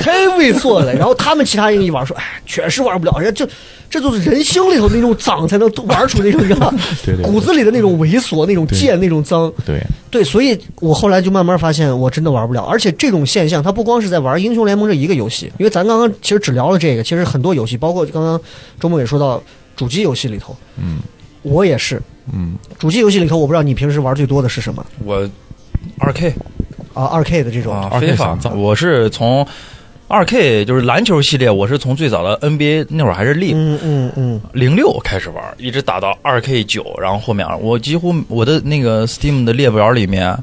太猥琐了。然后他们其他人一玩说，哎，确实玩不了，人家这这就是人性里头那种脏才能玩出那种，你知道吗？对对对。骨子里的那种猥琐、那种贱、那种脏。对，对，所以我后来就慢慢发现，我真的玩不了。而且这种现象，它不光是在玩英雄联盟这一个游戏，因为咱刚刚其实只聊了这个，其实很多游戏，包括刚刚周末也说到主机游戏里头，嗯。我也是。嗯。主机游戏里头，我不知道你平时玩最多的是什么？我二 K 啊？二 K 的这种，啊，2K 非法我是从二 K 就是篮球系列，我是从最早的 NBA 那会儿还是 League 嗯嗯。嗯，零六开始玩，一直打到二 K 九，然后后面我几乎我的那个 Steam 的列表里面，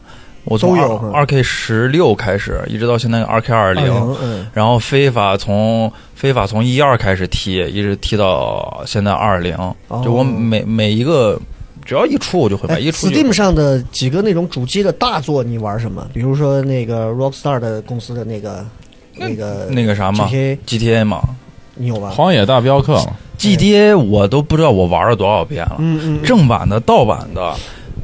我从二 K 十六开始，一直到现在二 K 二零，20嗯，然后非法从非法从一二开始踢，一直踢到现在二零、哦。就我每每一个只要一出我就会买，哎一出，Steam 上的几个那种主机的大作，你玩什么？比如说那个 Rockstar 的公司的那个那个那个啥嘛？GTA，GTA 嘛。你有吧？荒野大镖客嘛，，GTA 我都不知道我玩了多少遍了，嗯嗯，嗯。正版的、盗版的。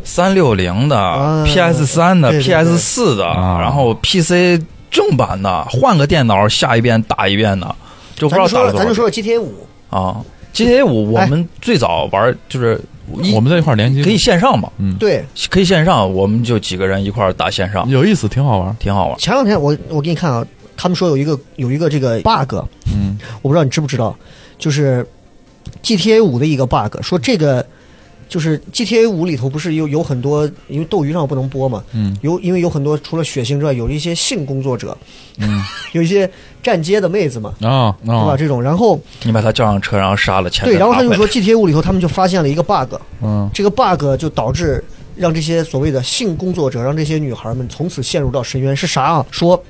三六零的、啊 PS 三的、PS 四的，啊。然后 PC 正版的，换个电脑下一遍打一遍的，就不知道打了多少遍。咱就说了 GTA 五，啊。GTA 五我们最早玩就是一我们在一块儿联机可以线上嘛，嗯。对，可以线上，我们就几个人一块儿打线上，有意思，挺好玩。挺好玩。前两天我我给你看啊，他们说有一个有一个这个 bug，嗯。我不知道你知不知道，就是 GTA 五的一个 bug，说这个就是 GTA 五里头不是有有很多，因为斗鱼上不能播嘛，嗯有因为有很多除了血腥之外，有一些性工作者，嗯有一些站街的妹子嘛，啊对吧？啊这种，然后你把他叫上车，然后杀了，前对，然后他就说 GTA 五里头他们就发现了一个 bug，嗯这个 bug 就导致让这些所谓的性工作者，让这些女孩们从此陷入到深渊。是啥啊？说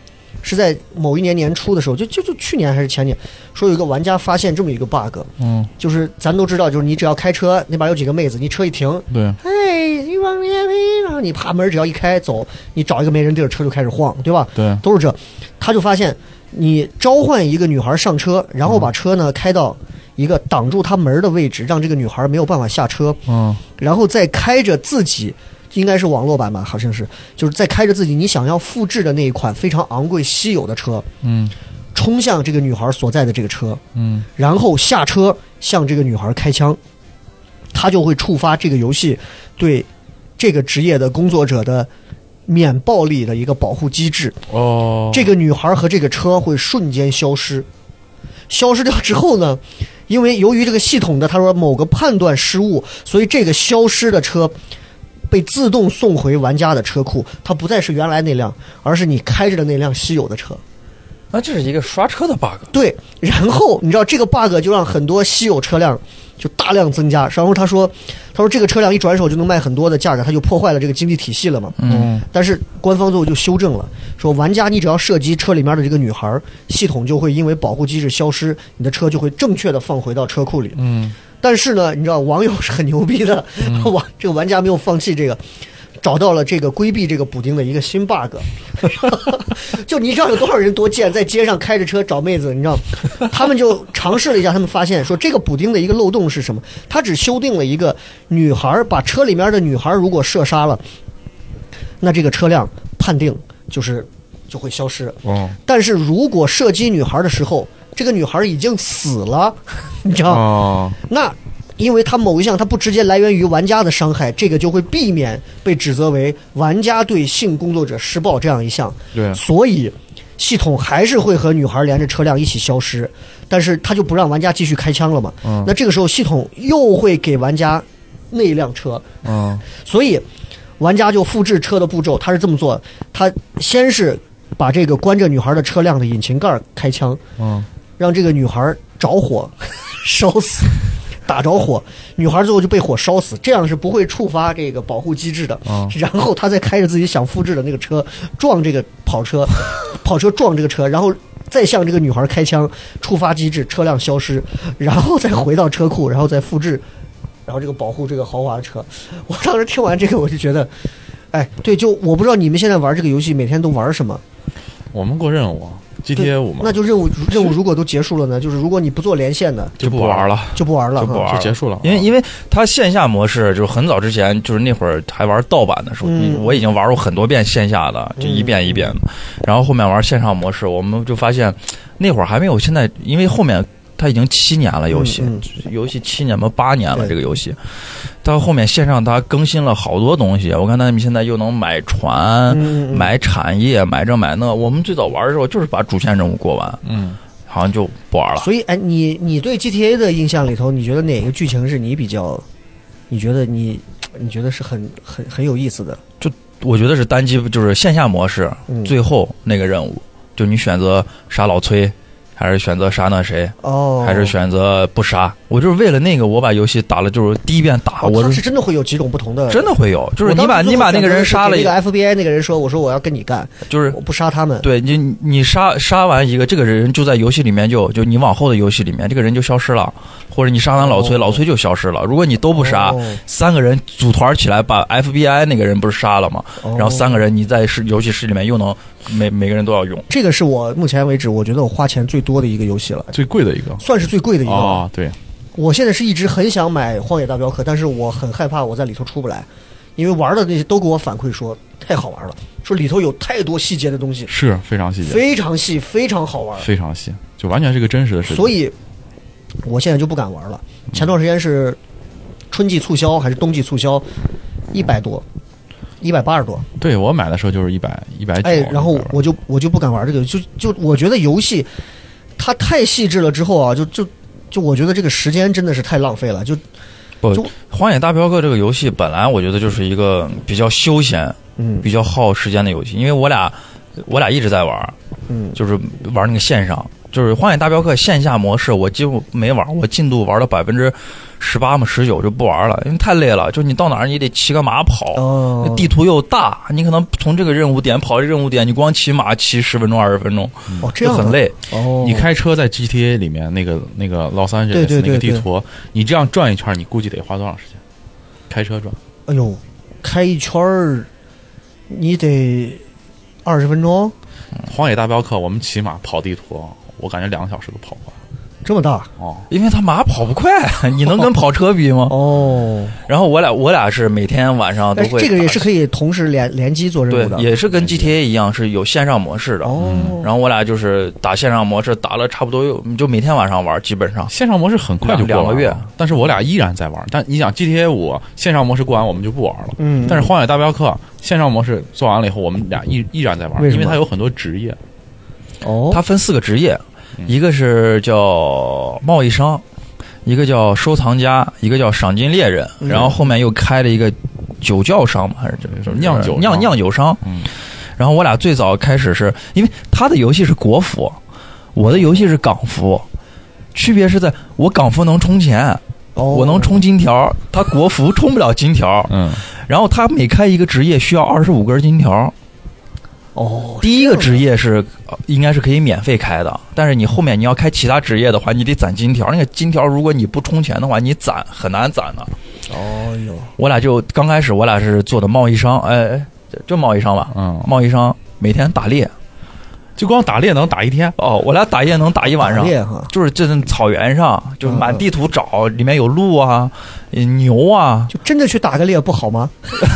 是在某一年年初的时候，就就就去年还是前年，说有一个玩家发现这么一个 bug，嗯，就是咱都知道，就是你只要开车，那边有几个妹子，你车一停，对，哎，你往那边，然后你啪门只要一开走，你找一个没人地儿，车就开始晃，对吧？对，都是这。他就发现，你召唤一个女孩上车，然后把车呢开到一个挡住她门的位置，让这个女孩没有办法下车，嗯然后再开着自己。应该是网络版吧，好像是，就是在开着自己你想要复制的那一款非常昂贵稀有的车，嗯冲向这个女孩所在的这个车，嗯然后下车向这个女孩开枪，他就会触发这个游戏对这个职业的工作者的免暴力的一个保护机制。哦，这个女孩和这个车会瞬间消失。消失掉之后呢，因为由于这个系统的他说某个判断失误，所以这个消失的车被自动送回玩家的车库，它不再是原来那辆，而是你开着的那辆稀有的车。那这是一个刷车的 bug。对，然后你知道这个 bug 就让很多稀有车辆就大量增加。然后他说，他说这个车辆一转手就能卖很多的价格，他就破坏了这个经济体系了嘛。嗯但是官方最后就修正了，说玩家你只要射击车里面的这个女孩，系统就会因为保护机制消失，你的车就会正确的放回到车库里。嗯但是呢，你知道网友是很牛逼的，玩这个玩家没有放弃这个。找到了这个规避这个补丁的一个新 bug，就你知道有多少人多贱，在街上开着车找妹子，你知道，他们就尝试了一下，他们发现说这个补丁的一个漏洞是什么？他只修订了一个女孩把车里面的女孩如果射杀了，那这个车辆判定就是就会消失。哦但是如果射击女孩的时候，这个女孩已经死了，你知道？哦。那因为它某一项它不直接来源于玩家的伤害，这个就会避免被指责为玩家对性工作者施暴这样一项。对。所以系统还是会和女孩连着车辆一起消失，但是它就不让玩家继续开枪了嘛。嗯。那这个时候系统又会给玩家那辆车，嗯。所以玩家就复制车的步骤，他是这么做：他先是把这个关着女孩的车辆的引擎盖开枪，嗯让这个女孩着火 烧死，打着火，女孩最后就被火烧死，这样是不会触发这个保护机制的。啊然后他再开着自己想复制的那个车撞这个跑车，跑车撞这个车，然后再向这个女孩开枪，触发机制，车辆消失，然后再回到车库，然后再复制，然后这个保护这个豪华的车。我当时听完这个，我就觉得，哎，对，就我不知道你们现在玩这个游戏每天都玩什么。我们过任务，GTA 五嘛，那就任务任务如果都结束了呢？就是如果你不做连线的，就不玩了，就不玩了，就不玩就结束了。因为因为它线下模式就是很早之前，就是那会儿还玩盗版的时候，嗯我已经玩过很多遍线下的，就一遍一遍的。然后后面玩线上模式，我们就发现那会儿还没有现在，因为后面它已经七年了，游戏、嗯游戏七年吧八年了，这个游戏。到后面线上它更新了好多东西，我看他们现在又能买船、买产业、买这买那。我们最早玩的时候就是把主线任务过完，嗯，好像就不玩了。所以，哎，你你对 GTA 的印象里头，你觉得哪个剧情是你比较，你觉得你你觉得是很很很有意思的？就我觉得是单机，就是线下模式，嗯最后那个任务，就你选择杀老崔，还是选择杀那谁，哦，还是选择不杀。我就是为了那个，我把游戏打了，就是第一遍打，哦，我它是真的会有几种不同的，真的会有，就是你把你把那个人杀了是给，那个 FBI 那个人说，我说我要跟你干，就是我不杀他们。对你你杀杀完一个，这个人就在游戏里面就就你往后的游戏里面，这个人就消失了，或者你杀完老崔，哦老崔就消失了。如果你都不杀，哦三个人组团起来把 FBI 那个人不是杀了吗？哦然后三个人你在是游戏室里面又能每每个人都要用。这个是我目前为止我觉得我花钱最多的一个游戏了，最贵的一个算是最贵的一个啊。哦，对，我现在是一直很想买《荒野大镖客》，但是我很害怕我在里头出不来，因为玩的那些都给我反馈说太好玩了，说里头有太多细节的东西，是非常细节，非常细，非常好玩。非常细，就完全是个真实的事情。所以，我现在就不敢玩了。前段时间是春季促销还是冬季促销，一百多，一百八十多。对我买的时候就是一百一百九，哎，然后我就我就不敢玩这个，就就我觉得游戏它太细致了之后啊，就就就我觉得这个时间真的是太浪费了。就不就，《荒野大镖客》这个游戏本来我觉得就是一个比较休闲、嗯比较耗时间的游戏，因为我俩我俩一直在玩，嗯就是玩那个线上，就是《荒野大镖客》线下模式，我几乎没玩，我进度玩到百分之十八嘛十九就不玩了，因为太累了。就你到哪儿你得骑个马跑，哦地图又大，你可能从这个任务点跑这任务点，你光骑马骑十分钟二十分钟，哦这样很累。哦，你开车在 GTA 里面那个那个对对对那个地图，你这样转一圈，你估计得花多长时间？开车转，哎呦，开一圈儿你得二十分钟，荒野大镖客我们骑马跑地图，我感觉两个小时都跑不完。这么大哦，因为他马跑不快，你能跟跑车比吗？哦。然后我俩我俩是每天晚上都会这个也是可以同时联联机做任务的，对，也是跟 GTA 一样是有线上模式的。哦。然后我俩就是打线上模式，打了差不多有就每天晚上玩，基本上线上模式很快就过了两个月但是我俩依然在玩。但你想 GTA 五线上模式过完，我们就不玩了。嗯但是荒野大镖客线上模式做完了以后，我们俩依依然在玩，为因为它有很多职业。哦，它分四个职业，嗯一个是叫贸易商，一个叫收藏家，一个叫赏金猎人，嗯然后后面又开了一个酒窖商嘛，还是什么酿酒酿酿酒商。嗯，然后我俩最早开始是因为他的游戏是国服，我的游戏是港服，区别是在我港服能充钱，哦我能充金条，他国服充不了金条。嗯，然后他每开一个职业需要二十五根金条，哦，第一个职业是呃应该是可以免费开的，但是你后面你要开其他职业的话，你得攒金条。那个金条如果你不充钱的话，你攒很难攒的。哦哟，我俩就刚开始我俩是做的贸易商，哎哎，这这贸易商吧，嗯贸易商每天打猎。就光打猎能打一天。哦，我俩打猎能打一晚上，猎哈，就是这种草原上，就是满嗯地图找，里面有鹿啊、呃牛啊，就真的去打个猎不好吗？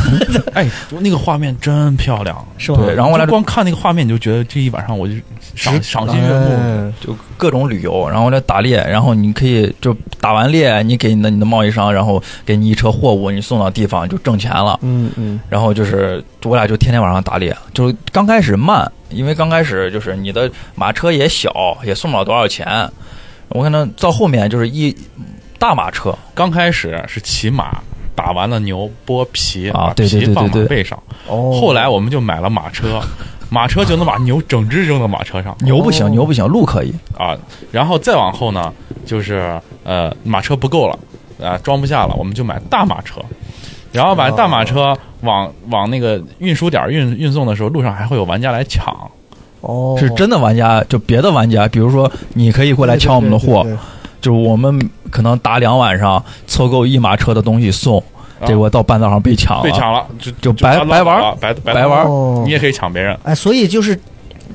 哎，那个画面真漂亮，是吧？对然后我俩光看那个画面，你就觉得这一晚上我就赏赏心悦目。哎就各种旅游，然后来打猎，然后你可以就打完猎，你给你的你的贸易商，然后给你一车货物，你送到地方就挣钱了。嗯嗯，然后就是我俩就天天晚上打猎，就是刚开始慢，因为刚开始就是你的马车也小，也送不了多少钱。我可能到后面就是一大马车，刚开始是骑马，打完了牛剥皮，把啊皮放马背上。哦，后来我们就买了马车，马车就能把牛整只扔到马车上牛不行，哦牛不行，鹿可以。啊。然后再往后呢，就是呃马车不够了，啊装不下了，我们就买大马车，然后把大马车往往那个运输点儿运运送的时候，路上还会有玩家来抢。哦，是真的玩家，就别的玩家，比如说你可以过来抢我们的货就是我们可能打两晚上凑够一马车的东西送，啊结果到半道上被抢了，被抢了，就就白白玩了，白白白玩玩。哦你也可以抢别人。哎，所以就是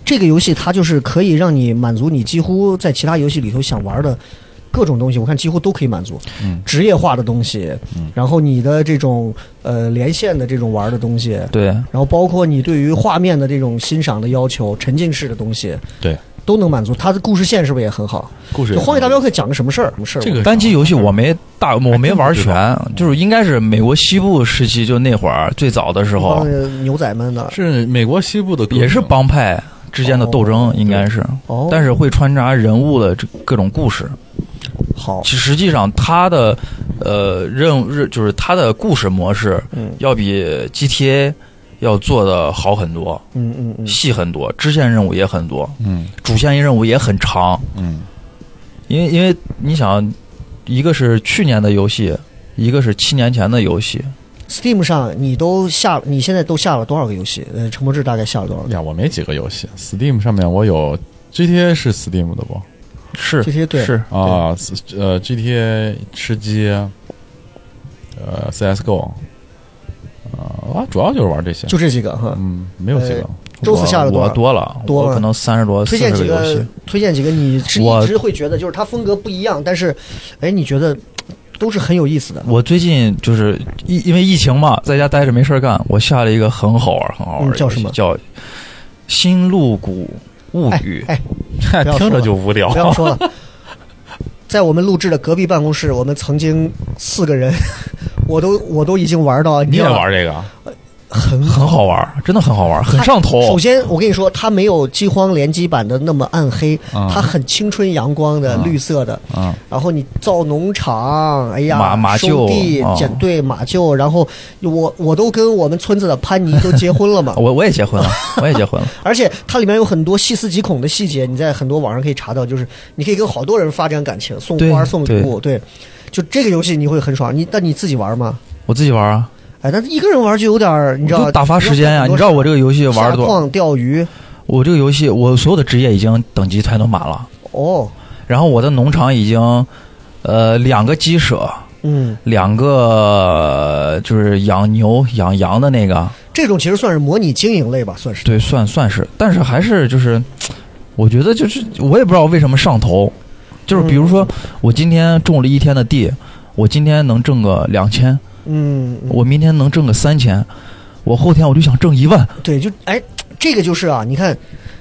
这个游戏，它就是可以让你满足你几乎在其他游戏里头想玩的各种东西，我看几乎都可以满足。嗯职业化的东西，嗯然后你的这种呃连线的这种玩的东西，对，然后包括你对于画面的这种欣赏的要求，沉浸式的东西，对，都能满足。它的故事线是不是也很好？故事就《荒野大镖客》讲个什么事儿？什么事儿？这个单机游戏我没大，我没玩全，就是应该是美国西部时期，就那会儿最早的时候帮，牛仔们的是美国西部的，也是帮派之间的斗争，哦应该是，哦，但是会穿插人物的这各种故事。好，其实实际上它的呃任务任就是它的故事模式嗯要比 GTA 要做的好很多，嗯嗯嗯，细很多，支线任务也很多，嗯主线任务也很长。嗯因为因为你想，一个是去年的游戏，一个是七年前的游戏，Steam 上你都下，你现在都下了多少个游戏？呃，陈柏志大概下了多少个呀，我没几个游戏，Steam 上面我有 GTA 是 Steam 的不？是？GTA 对是啊，呃，GTA 吃鸡，呃，CSGO，呃，啊，主要就是玩这些，就这几个哈。嗯，没有几个呃。周四下了？我多了，多了我可能三十多、推荐几个游戏。，推荐几个你是我一直会觉得就是它风格不一样，但是，哎，你觉得都是很有意思的。我最近就是因因为疫情嘛，在家待着没事干，我下了一个很好玩、很好玩叫什么叫《新露谷物语》哎，听着就无聊不。要说了，在我们录制的隔壁办公室，我们曾经四个人，我都我都已经玩到，你也玩这个啊？很很好玩，真的很好玩，很上头。首先，我跟你说，它没有饥荒联机版的那么暗黑，嗯它很青春阳光的、嗯绿色的。嗯然后你造农场，哎呀，马马厩收地哦捡对马厩，然后我我都跟我们村子的潘妮都结婚了嘛。我我也结婚了，我也结婚了。而且它里面有很多细思极恐的细节，你在很多网上可以查到，就是你可以跟好多人发展感情，送花、送礼物，对。就这个游戏你会很爽，你但你自己玩吗？我自己玩啊，哎，但是一个人玩就有点儿，你知道打发时间呀、你知道我这个游戏玩多少？矿钓鱼。我这个游戏我所有的职业已经等级全都满了，哦，然后我的农场已经呃两个鸡舍，嗯，两个呃就是养牛养羊的那个，这种其实算是模拟经营类吧，算是。对，算算是，但是还是就是，我觉得就是我也不知道为什么上头，就是比如说我今天种了一天的地，我今天能挣个两千，嗯，嗯我明天能挣个三千，我后天我就想挣一万，对，就哎，这个就是啊，你看，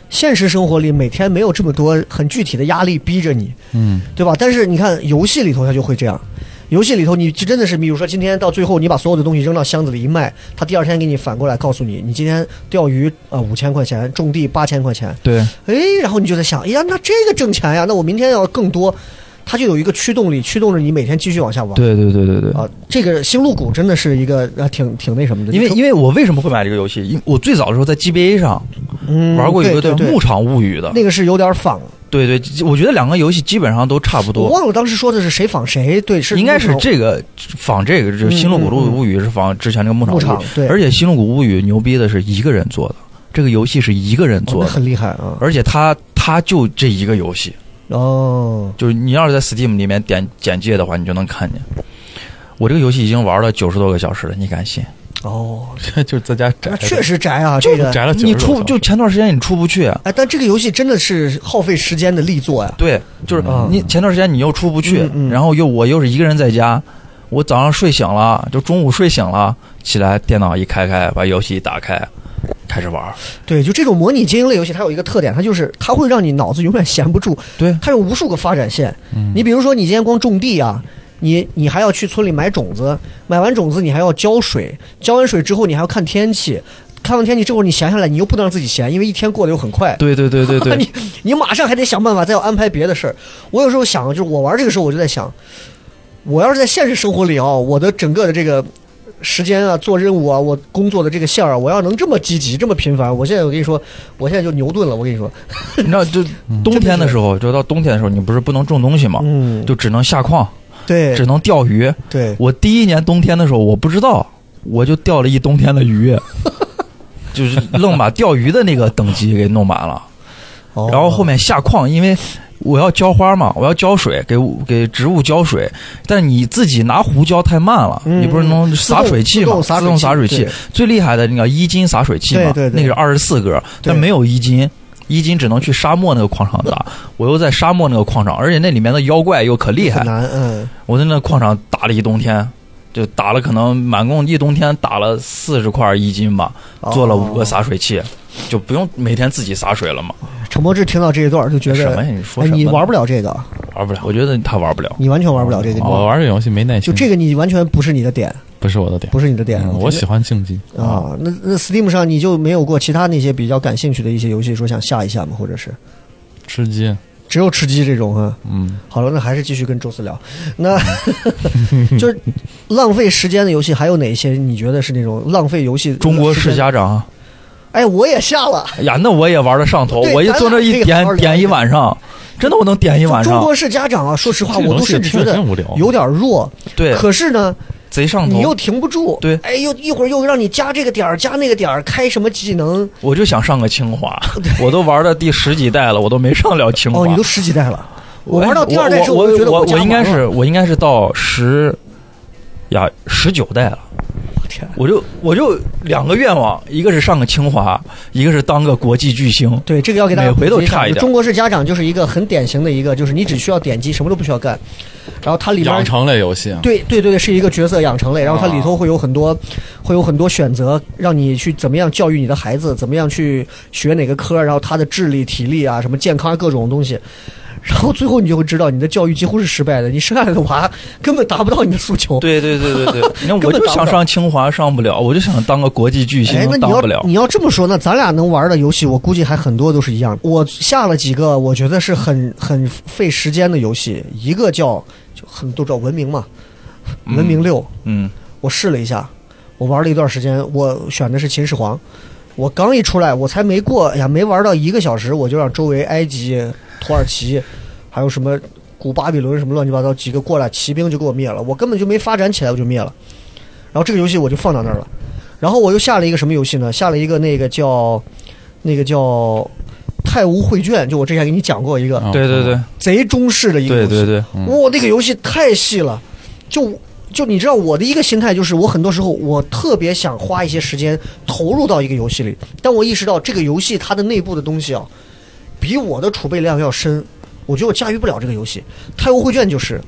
现实生活里每天没有这么多很具体的压力逼着你，嗯，对吧？但是你看游戏里头它就会这样。游戏里头，你就真的是，比如说今天到最后，你把所有的东西扔到箱子里一卖，他第二天给你反过来告诉你，你今天钓鱼啊五千块钱，种地八千块钱，对，哎，然后你就在想，哎呀，那这个挣钱呀，那我明天要更多，它就有一个驱动力，驱动着你每天继续往下玩。对对对对对。啊，这个星露谷真的是一个呃挺挺那什么的，因为因为我为什么会买这个游戏？因我最早的时候在 GBA 上嗯玩过一个对牧场物语》的，那个是有点仿，对对，我觉得两个游戏基本上都差不多我多，忘了当时说的是谁仿谁，对，是应该是这个仿这个，就是《星露谷物语》是仿之前那个《牧场物语牧场》，对，而且《星露谷物语》牛逼的是一个人做的，这个游戏是一个人做的，很厉害啊。而且他他就这一个游戏，哦，就是你要是在 Steam 里面点简介的话，你就能看见。我这个游戏已经玩了九十多个小时了，你敢信？哦，就是在家宅，那确实宅啊，就这个。宅了你出就前段时间你出不去，哎，但这个游戏真的是耗费时间的力作呀。对，就是嗯你前段时间你又出不去，然后又我又是一个人在家，我早上睡醒了，就中午睡醒了，起来电脑一开开，把游戏一打开，开始玩儿。对，就这种模拟经营类游戏，它有一个特点，它就是它会让你脑子永远闲不住。对它有无数个发展线。嗯你比如说，你今天光种地啊，你你还要去村里买种子，买完种子你还要浇水，浇完水之后你还要看天气，看完天气之后你闲下来，你又不能让自己闲，因为一天过得又很快。对对对对对，你你马上还得想办法再要安排别的事儿。我有时候想，就是我玩这个时候，我就在想，我要是在现实生活里啊，我的整个的这个时间啊，做任务啊，我工作的这个线儿啊，我要能这么积极，这么频繁，我现在我跟你说，我现在就牛顿了。我跟你说，你知道，就 冬天的时候，就到冬天的时候，你不是不能种东西吗？嗯，就只能下矿，对只能钓鱼。对，我第一年冬天的时候，我不知道，我就钓了一冬天的鱼，就是愣把钓鱼的那个等级给弄满了。哦然后后面下矿，因为我要浇花嘛，我要浇水，给给植物浇水，但你自己拿壶浇太慢了，嗯你不是能洒水器嘛？自动洒水器最厉害的那个一斤洒水器嘛，对对对。那个是二十四格，但没有一斤。一斤只能去沙漠那个矿场打，我又在沙漠那个矿场，而且那里面的妖怪又可厉害。嗯，我在那矿场打了一冬天，就打了可能满共一冬天打了四十块一斤吧，做了五个洒水器，就不用每天自己洒水了嘛。陈柏志听到这一段就觉得，什么呀？你说哎，什么？你玩不了这个，玩不了。我觉得他玩不了。你完全玩不了这个，我玩这个游戏没耐心，就这个你完全不是你的点，不是我的点。不是你的点。嗯我喜欢竞技啊，那那 Steam 上你就没有过其他那些比较感兴趣的一些游戏，说想下一下吗？或者是吃鸡，只有吃鸡这种啊？嗯，好了，那还是继续跟宙斯聊。那 就是浪费时间的游戏，还有哪些你觉得是那种浪费游戏？中国式，家长，啊哎，我也下了。哎呀，那我也玩的上头，我一坐那一点点一晚上，真的我能点一晚上。中国式家长啊，说实话，我都甚至觉得有点弱。对，可是呢，贼上头你又，停不住。对哎，又一会儿又让你加这个点儿，加那个点儿，开什么技能？我就想上个清华，我都玩到第十几代了，我都没上了清华。哦，你都十几代了。我我玩到第二代时候，我觉得我我应该是我应该是到十呀十九代了。天。我就我就两个愿望，一个是上个清华，一个是当个国际巨星。对，这个要给大家每回都差一点。中国式家长就是一个很典型的一个，就是你只需要点击，什么都不需要干，然后它里面养成类游戏，对对对对，是一个角色养成类，然后它里头会有很多，会有很多选择，让你去怎么样教育你的孩子，怎么样去学哪个科，然后他的智力、体力啊，什么健康各种东西，然后最后你就会知道你的教育几乎是失败的，你生下来的娃根本达不到你的诉求。对对对对对，你看 根本想上清华，上不了，我就想当个国际巨星哎，那，你要当不了。你要这么说，那咱俩能玩的游戏，我估计还很多都是一样。我下了几个，我觉得是很很费时间的游戏，一个叫就很多都知道文明嘛，文明六，嗯，我试了一下，我玩了一段时间，我选的是秦始皇。我刚一出来，我才没过，哎呀，没玩到一个小时，我就让周围埃及、土耳其，还有什么古巴比伦什么乱七八糟几个过来，骑兵就给我灭了，我根本就没发展起来，我就灭了。然后这个游戏我就放到那儿了。然后我又下了一个什么游戏呢？下了一个那个叫那个叫《太无绘卷》，就我之前给你讲过一个嗯对对对。贼中式的一个游戏。对对对，哇，那个游戏太细了，就就你知道我的一个心态就是，我很多时候我特别想花一些时间投入到一个游戏里，但我意识到这个游戏它的内部的东西啊，比我的储备量要深。我觉得我驾驭不了这个游戏，《太无绘卷》就是，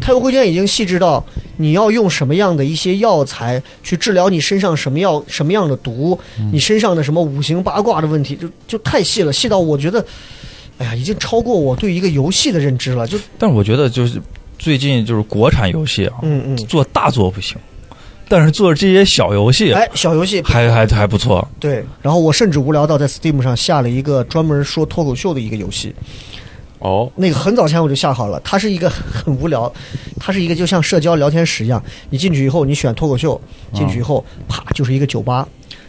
《太无绘卷》已经细致到你要用什么样的一些药材去治疗你身上什么药什么样的毒，你身上的什么五行八卦的问题，就就太细了，细到我觉得，哎呀，已经超过我对一个游戏的认知了。就但是我觉得就是最近就是国产游戏啊，嗯嗯，做大作不行，但是做这些小游戏哎，小游戏还还还不错。对，然后我甚至无聊到在 Steam 上下了一个专门说脱口秀的一个游戏，哦，那个很早前我就下好了，它是一个很无聊，它是一个就像社交聊天室一样，你进去以后你选脱口秀，进去以后啪就是一个酒吧。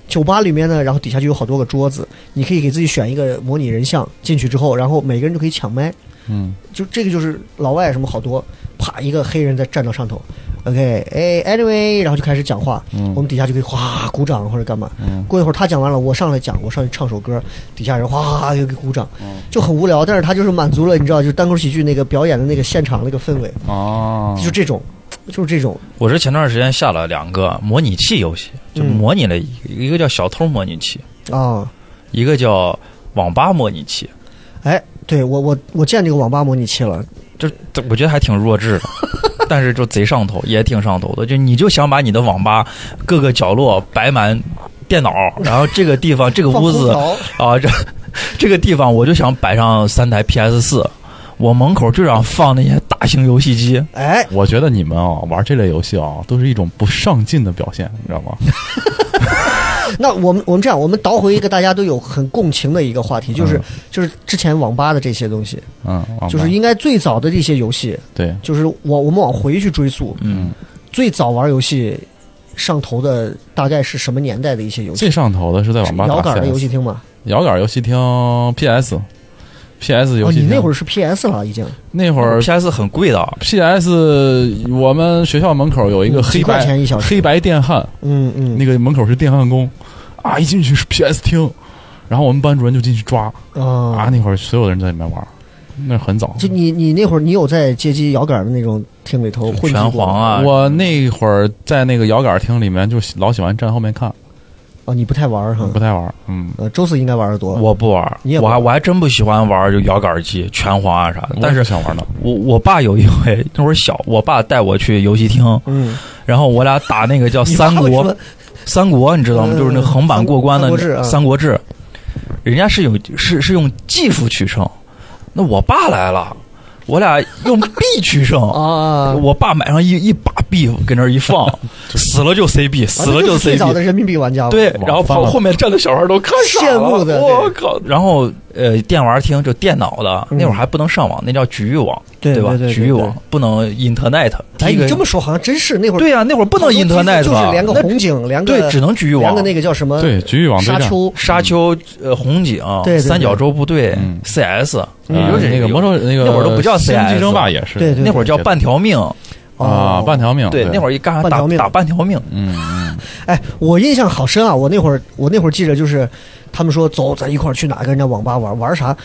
酒吧里面呢，然后底下就有好多个桌子，你可以给自己选一个模拟人像，进去之后，然后每个人就可以抢麦，嗯，就这个就是老外什么好多，啪一个黑人在站到上头，OK，哎，anyway，然后就开始讲话，嗯。我们底下就可以哗鼓掌或者干嘛。嗯。过一会儿他讲完了，我上来讲，我上去唱首歌，底下人哗又给鼓掌，嗯。就很无聊，但是他就是满足了你知道，就是单口喜剧那个表演的那个现场那个氛围，哦，就这种，就是这种，我是前段时间下了两个模拟器游戏，就嗯模拟了一个，一个叫小偷模拟器，啊，一个叫网吧模拟器。哎，对我我我见这个网吧模拟器了，就这我觉得还挺弱智的，但是就贼上头，也挺上头的。就你就想把你的网吧各个角落摆满电脑，然后这个地方这个屋子，啊，这这个地方我就想摆上三台 PS 四，我门口就想放那些大型游戏机。哎，我觉得你们啊玩这类游戏啊，都是一种不上进的表现，你知道吗？那我们我们这样，我们倒回一个大家都有很共情的一个话题，就是、嗯。就是之前网吧的这些东西，嗯，就是应该最早的这些游戏，对，就是我我们往回去追溯，嗯，最早玩游戏上头的大概是什么年代的一些游戏？最上头的是在网吧摇杆的游戏厅吗？摇杆游戏厅 PS，PS 游哦，戏哦。你那会儿是 PS 了已经，那会儿 PS 很贵的，PS 我们学校门口有一个黑白钱一小黑白电焊，嗯嗯，那个门口是电焊工，啊，一进去是 PS 厅，然后我们班主任就进去抓，啊，啊，那会儿所有的人在里面玩，那很早。就你你那会儿你有在街机摇杆的那种厅里头混拳皇啊，我那会儿在那个摇杆厅里面，就老喜欢站后面看，哦，你不太玩儿哈不？太玩。嗯，呃，周四应该玩的多。我不玩你也，不玩我还我还真不喜欢玩就摇杆机、拳皇啊啥的。但我是也想玩的。我我爸有一回那会儿小，我爸带我去游戏厅，嗯，然后我俩打那个叫你三国爸为什么，三国你知道吗？嗯就是那横版过关的三国志啊三国志，人家是有是是用技术取胜，那我爸来了，我俩用币取胜。啊，我爸买上一一把币跟那儿一放，死了就 CB，死了就 C 币最 CB 早。的人民币玩家。对，然后后面站的小孩都看傻了，羡慕的我靠！然后呃，电玩厅就电脑的，嗯。那会儿还不能上网，那叫局域网，对对对对局域网不能 Internet。哎，你这么说好像真是那会儿对呀，那会儿不能 Internet，就是连个红警，连个对，只能局域网。连个。那个叫什么？对，局域网。沙丘。沙丘、呃，红警三角洲部队嗯、CS，就是呃那个魔兽那个那会儿都不叫 CS 争霸也是，对对。那会儿叫半条命，啊，哦半条命。对，那会儿儿一干啥半条命打打半条命，嗯嗯，哎，我印象好深啊！我那会儿，我那会儿记着，就是他们说走，咱一块儿去哪个人家网吧玩玩啥？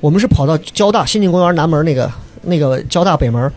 我们是跑到交大新进公园南门那个那个交大北门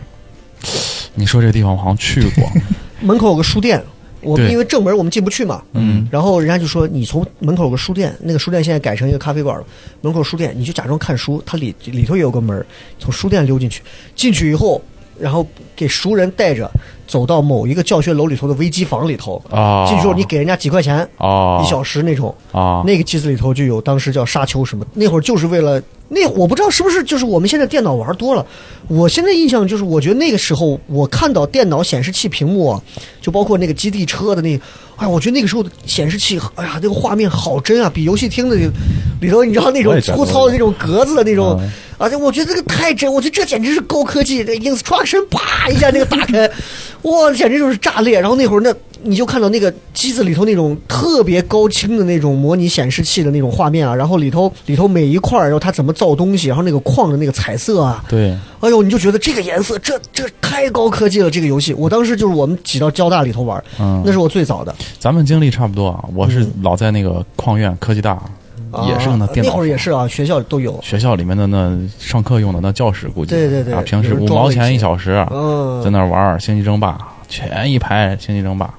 你说这地方我好像去过。门口有个书店，我们因为正门我们进不去嘛，嗯，然后人家就说你从门口有个书店，那个书店现在改成一个咖啡馆了。门口书店你就假装看书，它里里头也有个门，从书店溜进去，进去以后，然后给熟人带着走到某一个教学楼里头的微机房里头。啊，进去之后你给人家几块钱啊。一小时那种，啊，那个机子里头就有当时叫沙丘什么，那会儿就是为了那我不知道是不是就是我们现在电脑玩多了，我现在印象就是我觉得那个时候我看到电脑显示器屏幕啊，就包括那个基地车的那，哎，我觉得那个时候的显示器，哎呀，那个画面好真啊，比游戏厅的里头你知道那种粗糙的那种格子的那种嗯，而且我觉得这个太真，我觉得这简直是高科技，这 instruction 啪一下那个打开，哇，简直就是炸裂。然后那会儿那你就看到那个机子里头那种特别高清的那种模拟显示器的那种画面啊，然后里头里头每一块儿，然后它怎么造东西，然后那个矿的那个彩色啊，对，哎呦，你就觉得这个颜色，这这太高科技了。这个游戏，我当时就是我们挤到交大里头玩，嗯，那是我最早的，咱们经历差不多啊。我是嗯老在那个矿院科技大，也是个那啊电脑那会儿也是啊，学校里都有。学校里面的那上课用的那教室，估计对对对啊，平时五毛钱一小时，嗯，在那玩儿星际争霸，全一排星际争霸，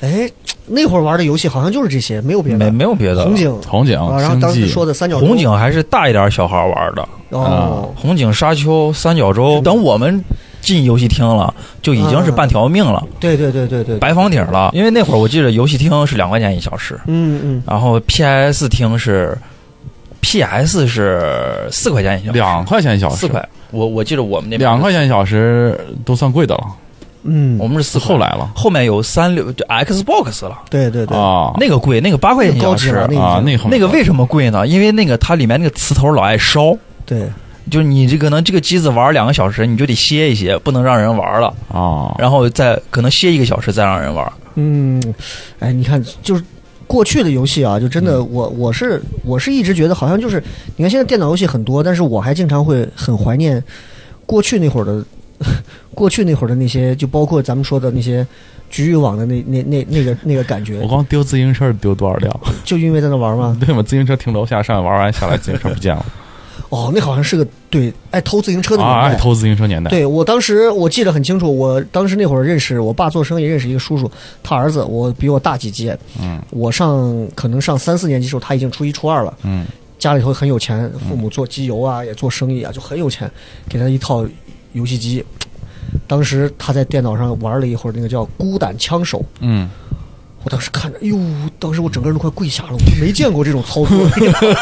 哎，那会儿玩的游戏好像就是这些，没有别的。没没有别的了。红警红警啊，然后当时说的三角洲红警还是大一点小孩玩的，哦，红警、沙丘、三角洲。等我们进游戏厅了，就已经是半条命了，对对对对对，白房顶了。因为那会儿我记得游戏厅是两块钱一小时，嗯嗯，然后 PS 厅是 PS 是四块钱一小时，两块钱一小时，四块。我我记得我们那边两块钱一小时都算贵的了，嗯，我们是四后来了。后面有三六就 Xbox 了，对对对，啊，那个贵，那个八块钱一小时。啊，那个那个为什么贵呢？因为那个它里面那个磁头老爱烧，对，就是你这可能这个机子玩两个小时，你就得歇一歇，不能让人玩了，啊，然后再可能歇一个小时再让人玩。嗯，哎，你看，就是过去的游戏啊，就真嗯的，我我是我是一直觉得好像就是，你看现在电脑游戏很多，但是我还经常会很怀念过去那会儿的，过去那会儿的那些，就包括咱们说的那些局域网的那那那那个那个感觉我，光丢自行车丢多少辆？就因为在那玩嘛。对嘛？自行车停楼下上玩完下来，自行车不见了哦，那好像是个对爱偷自行车的年啊！代。爱偷自行车年代，对我当时我记得很清楚，我当时那会儿认识我爸做生意认识一个叔叔，他儿子我比我大几届，嗯我上可能上三四年级的时候，他已经初一初二了，嗯家里头很有钱，父母做机油啊，也做生意啊，就很有钱，给他一套游戏机。当时他在电脑上玩了一会儿那个叫《孤胆枪手》，嗯，我当时看着，哎呦，当时我整个人都快跪下了，我没见过这种操作。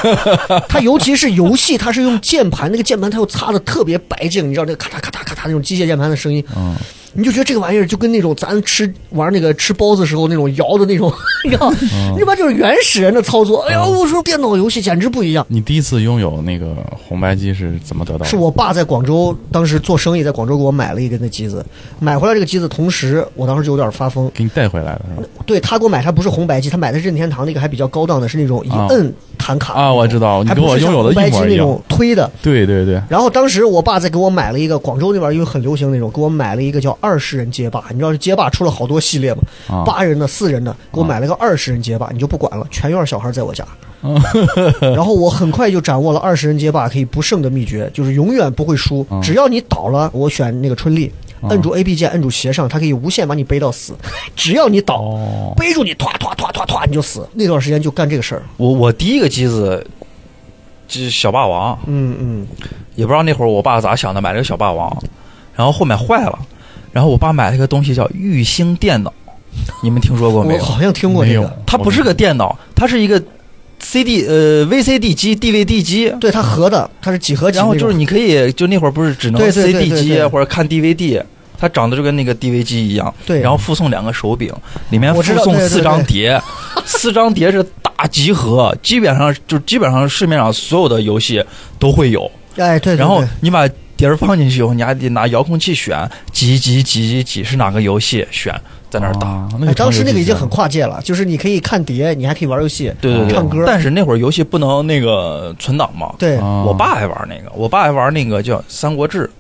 他尤其是游戏，他是用键盘，那个键盘他又擦的特别白净，你知道那个咔嚓咔嚓咔嚓那种机械键盘的声音。嗯，你就觉得这个玩意儿就跟那种咱吃玩那个吃包子时候那种摇的那种，你知道，嗯那边就是原始人的操作。哎呀，我说电脑游戏简直不一样。你第一次拥有那个红白机是怎么得到的？是我爸在广州当时做生意，在广州给我买了一个那机子，买回来这个机子，同时我当时就有点发疯。给你带回来的是吧？对他给我买，他不是红白机，他买的是任天堂那个还比较高档的，是那种一啊摁弹卡啊，我知道，你还跟我拥有的红白一模一样机那种。推的。对对对，然后当时我爸在给我买了一个广州那边因为很流行那种，给我买了一个叫二十人街霸。你知道街霸出了好多系列吗？啊八人的、四人的，给我买了个二十人街霸，你就不管了，全院小孩在我家。然后我很快就掌握了二十人街霸可以不胜的秘诀，就是永远不会输。嗯只要你倒了，我选那个春丽，摁住 A B 键，摁住斜上，它可以无限把你背到死。只要你倒，哦，背住你，唰唰唰唰唰，你就死。那段时间就干这个事儿。我我第一个机子就是小霸王，嗯嗯，也不知道那会儿我爸咋想的，买了个小霸王，然后后面坏了，然后我爸买了一个东西叫玉兴电脑，你们听说过没有？我好像听过没有这个。它不是个电脑，它是一个 CD 呃 VCD 机、DVD 机。对，它合的，它是几何级。然后就是你可以，就那会儿不是只能对对对 CD 对对机或者看 DVD，它长得就跟那个 DV 机一样。对然后附送两个手柄，里面附送四张对碟，四张碟是大集合，基本上就基本上市面上所有的游戏都会有。哎，对对对然后你把碟儿放进去以后，你还得拿遥控器选几几几几几是哪个游戏，选在那儿打。啊那哎，个当时那个已经很跨界了，就是你可以看碟，你还可以玩游戏，对对对，唱歌。但是那会儿游戏不能那个存档嘛。对，啊我爸还玩那个，我爸还玩那个叫《三国志》，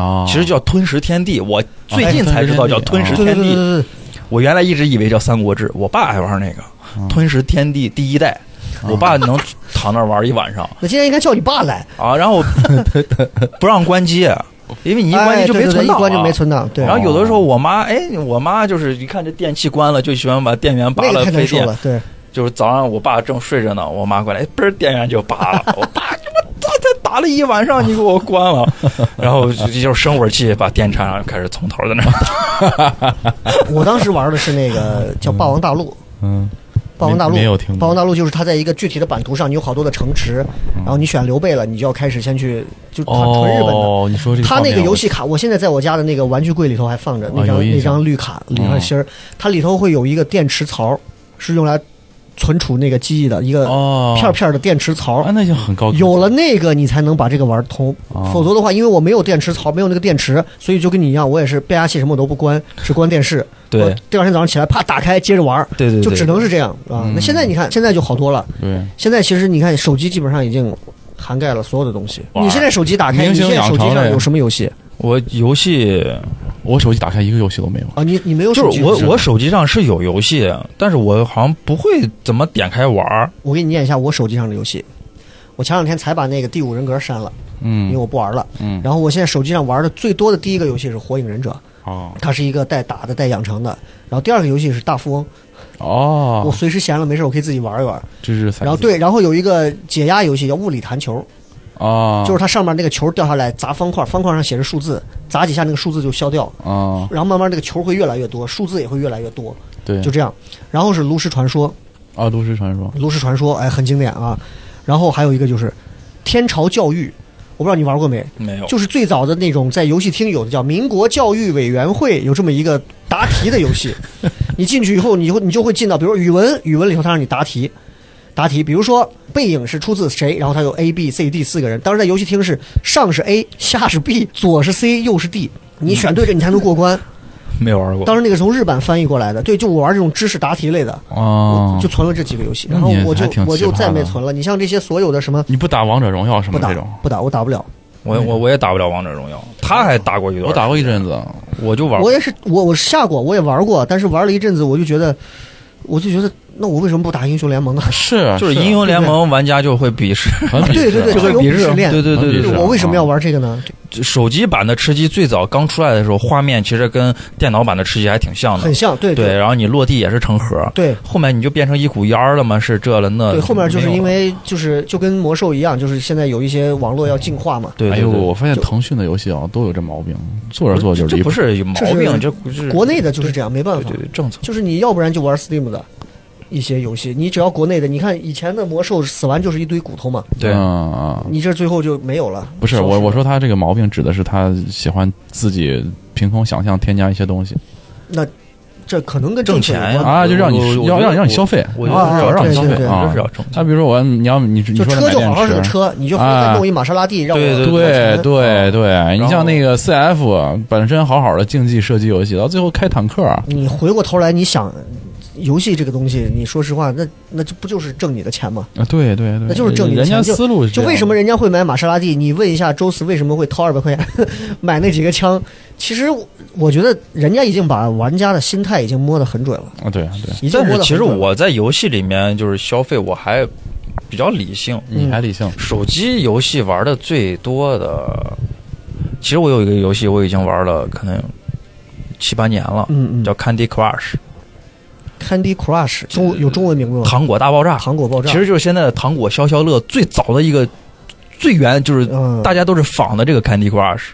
啊，其实叫《吞食天地》。我最近才知道叫《吞食对对天地》对对对，我原来一直以为叫《三国志》，我爸还玩那个嗯《吞食天地》第一代，我爸能躺那儿玩一晚上那今天应该叫你爸来，啊，然后 不让关机，因为你一关哎机就没对对对存档一关就没存档。对，然后有的时候我妈，哎，我妈就是一看这电器关了，就喜欢把电源拔那个了费电。太难受了。对，就是早上我爸正睡着呢，我妈过来，哎，嘣儿电源就拔了。我爸你妈打才打了一晚上，你给我关了，然后就就是生火气，把电插上，开始从头在那儿打。我当时玩的是那个叫《霸王大陆》。嗯，霸王大陆没没有听过霸王大陆就是它在一个具体的版图上，你有好多的城池，然后你选刘备了，你就要开始先去，就它纯日本的。哦，你说这个它那个游戏卡，我现在在我家的那个玩具柜里头还放着那张、那张绿卡里面芯儿，它里头会有一个电池槽，是用来存储那个记忆的一个哦，片片的电池槽。啊，那就很高，有了那个，你才能把这个玩通。哦否则的话，因为我没有电池槽，没有那个电池，所以就跟你一样，我也是变压器什么我都不关，只关电视。对我第二天早上起来，啪打开接着玩，对对对，就只能是这样啊。嗯那现在你看，现在就好多了。对，现在其实你看，手机基本上已经涵盖了所有的东西。你现在手机打开，你现在手机上有什么游戏我游戏我手机打开一个游戏都没有，啊？你你没有手机？就是我我手机上是有游戏，但是我好像不会怎么点开玩儿。我给你念一下我手机上的游戏。我前两天才把那个《第五人格》删了，嗯因为嗯我不玩了。嗯，然后我现在手机上玩的最多的第一个游戏是《火影忍者》，哦它是一个带打的、带养成的。然后第二个游戏是《大富翁》，哦我哦，随时闲了没事，我可以自己玩一玩。这是然后对，然后有一个解压游戏叫物理弹球，啊，就是它上面那个球掉下来砸方块，方块上写着数字，砸几下那个数字就消掉，哦，然后慢慢那个球会越来越多，数字也会越来越多，对，就这样。然后是炉石传说，啊，炉石传说。炉石传说，哎，很经典啊。然后还有一个就是天朝教育，我不知道你玩过没？没有，就是最早的那种在游戏厅有的叫民国教育委员会，有这么一个答题的游戏。你进去以后，你会你就会进到，比如说语文，语文里头它让你答题，答题，比如说背影是出自谁，然后他有 A、B、C、D 四个人。当时在游戏厅是上是 A，下是 B，左是 C，右是 D，你选对了你才能过关。没玩过。当时那个从日版翻译过来的，对，就我玩这种知识答题类的，哦，就存了这几个游戏，然后我就我就再没存了。你像这些所有的什么你不打王者荣耀什不打么这种？不打，我打不了。我我我也打不了王者荣耀，他还打过一段，我打过一阵子，我就玩我也是，我我下过，我也玩过，但是玩了一阵子，我就觉得，我就觉得，那我为什么不打英雄联盟呢？是啊 就是英雄联盟玩家就会鄙视，对对对，就会鄙视，链。对对对对。我为什么要玩这个呢？手机版的吃鸡最早刚出来的时候，画面其实跟电脑版的吃鸡还挺像的很，像，对对，然后你落地也是成盒，对后面你就变成一股烟儿了嘛，是这了那。对，后面就是因为就是就跟魔兽一样，就是现在有一些网络要进化嘛。对，哎呦，我发现腾讯的游戏啊都有这毛病，做着做着就这。不是有毛病，这不是国内的就是这样，没办法对对，对政策。就是你要不然就玩 Steam 的一些游戏，你只要国内的，你看以前的魔兽死完就是一堆骨头嘛，对。你这最后就没有了。不是我我说他这个毛病指的是他喜欢自己凭空想象添加一些东西。那这可能跟挣钱呀啊，就让你要让让你消费，我觉得是要让你消费啊。就是要挣钱。那比如说我你要你你就说车就好好是个。车，你就弄一玛莎拉蒂让我对对对对对，你像那个 CF 本身好好的竞技射击游戏，到最后开坦克，你回过头来，你想，游戏这个东西，你说实话，那那就不就是挣你的钱吗？啊，对对对，那就是挣你的人家钱就思路就为什么人家会买玛莎拉蒂？你问一下周四为什么会掏二百块钱 买那几个枪？其实我我觉得人家已经把玩家的心态已经摸得很准了，啊？对对，已经但是其实摸得很准了。我在游戏里面就是消费，我还比较理性。你还理性，手机游戏玩的最多的，其实我有一个游戏我已经玩了可能七八年了，嗯嗯叫 Candy Crush，Candy Crush 中有中文名字吗？糖果大爆炸。糖果爆炸，其实就是现在的糖果消消乐最早的一个最原就是嗯，大家都是仿的这个 Candy Crush。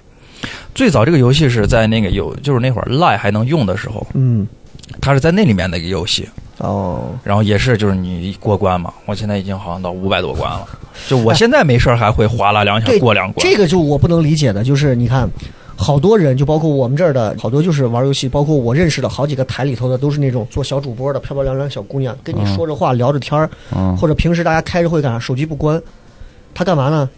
最早这个游戏是在那个有就是那会儿 Line 还能用的时候，嗯它是在那里面的一个游戏，哦，然后也是就是你过关嘛，我现在已经好像到五百多关了，就我现在没事还会哗啦两 下过两关。这个就我不能理解的，就是你看。好多人，就包括我们这儿的好多，就是玩游戏，包括我认识的好几个台里头的，都是那种做小主播的漂漂亮亮小姑娘，跟你嗯说着话、聊着天儿，嗯，或者平时大家开着会干啥，手机不关，他干嘛呢？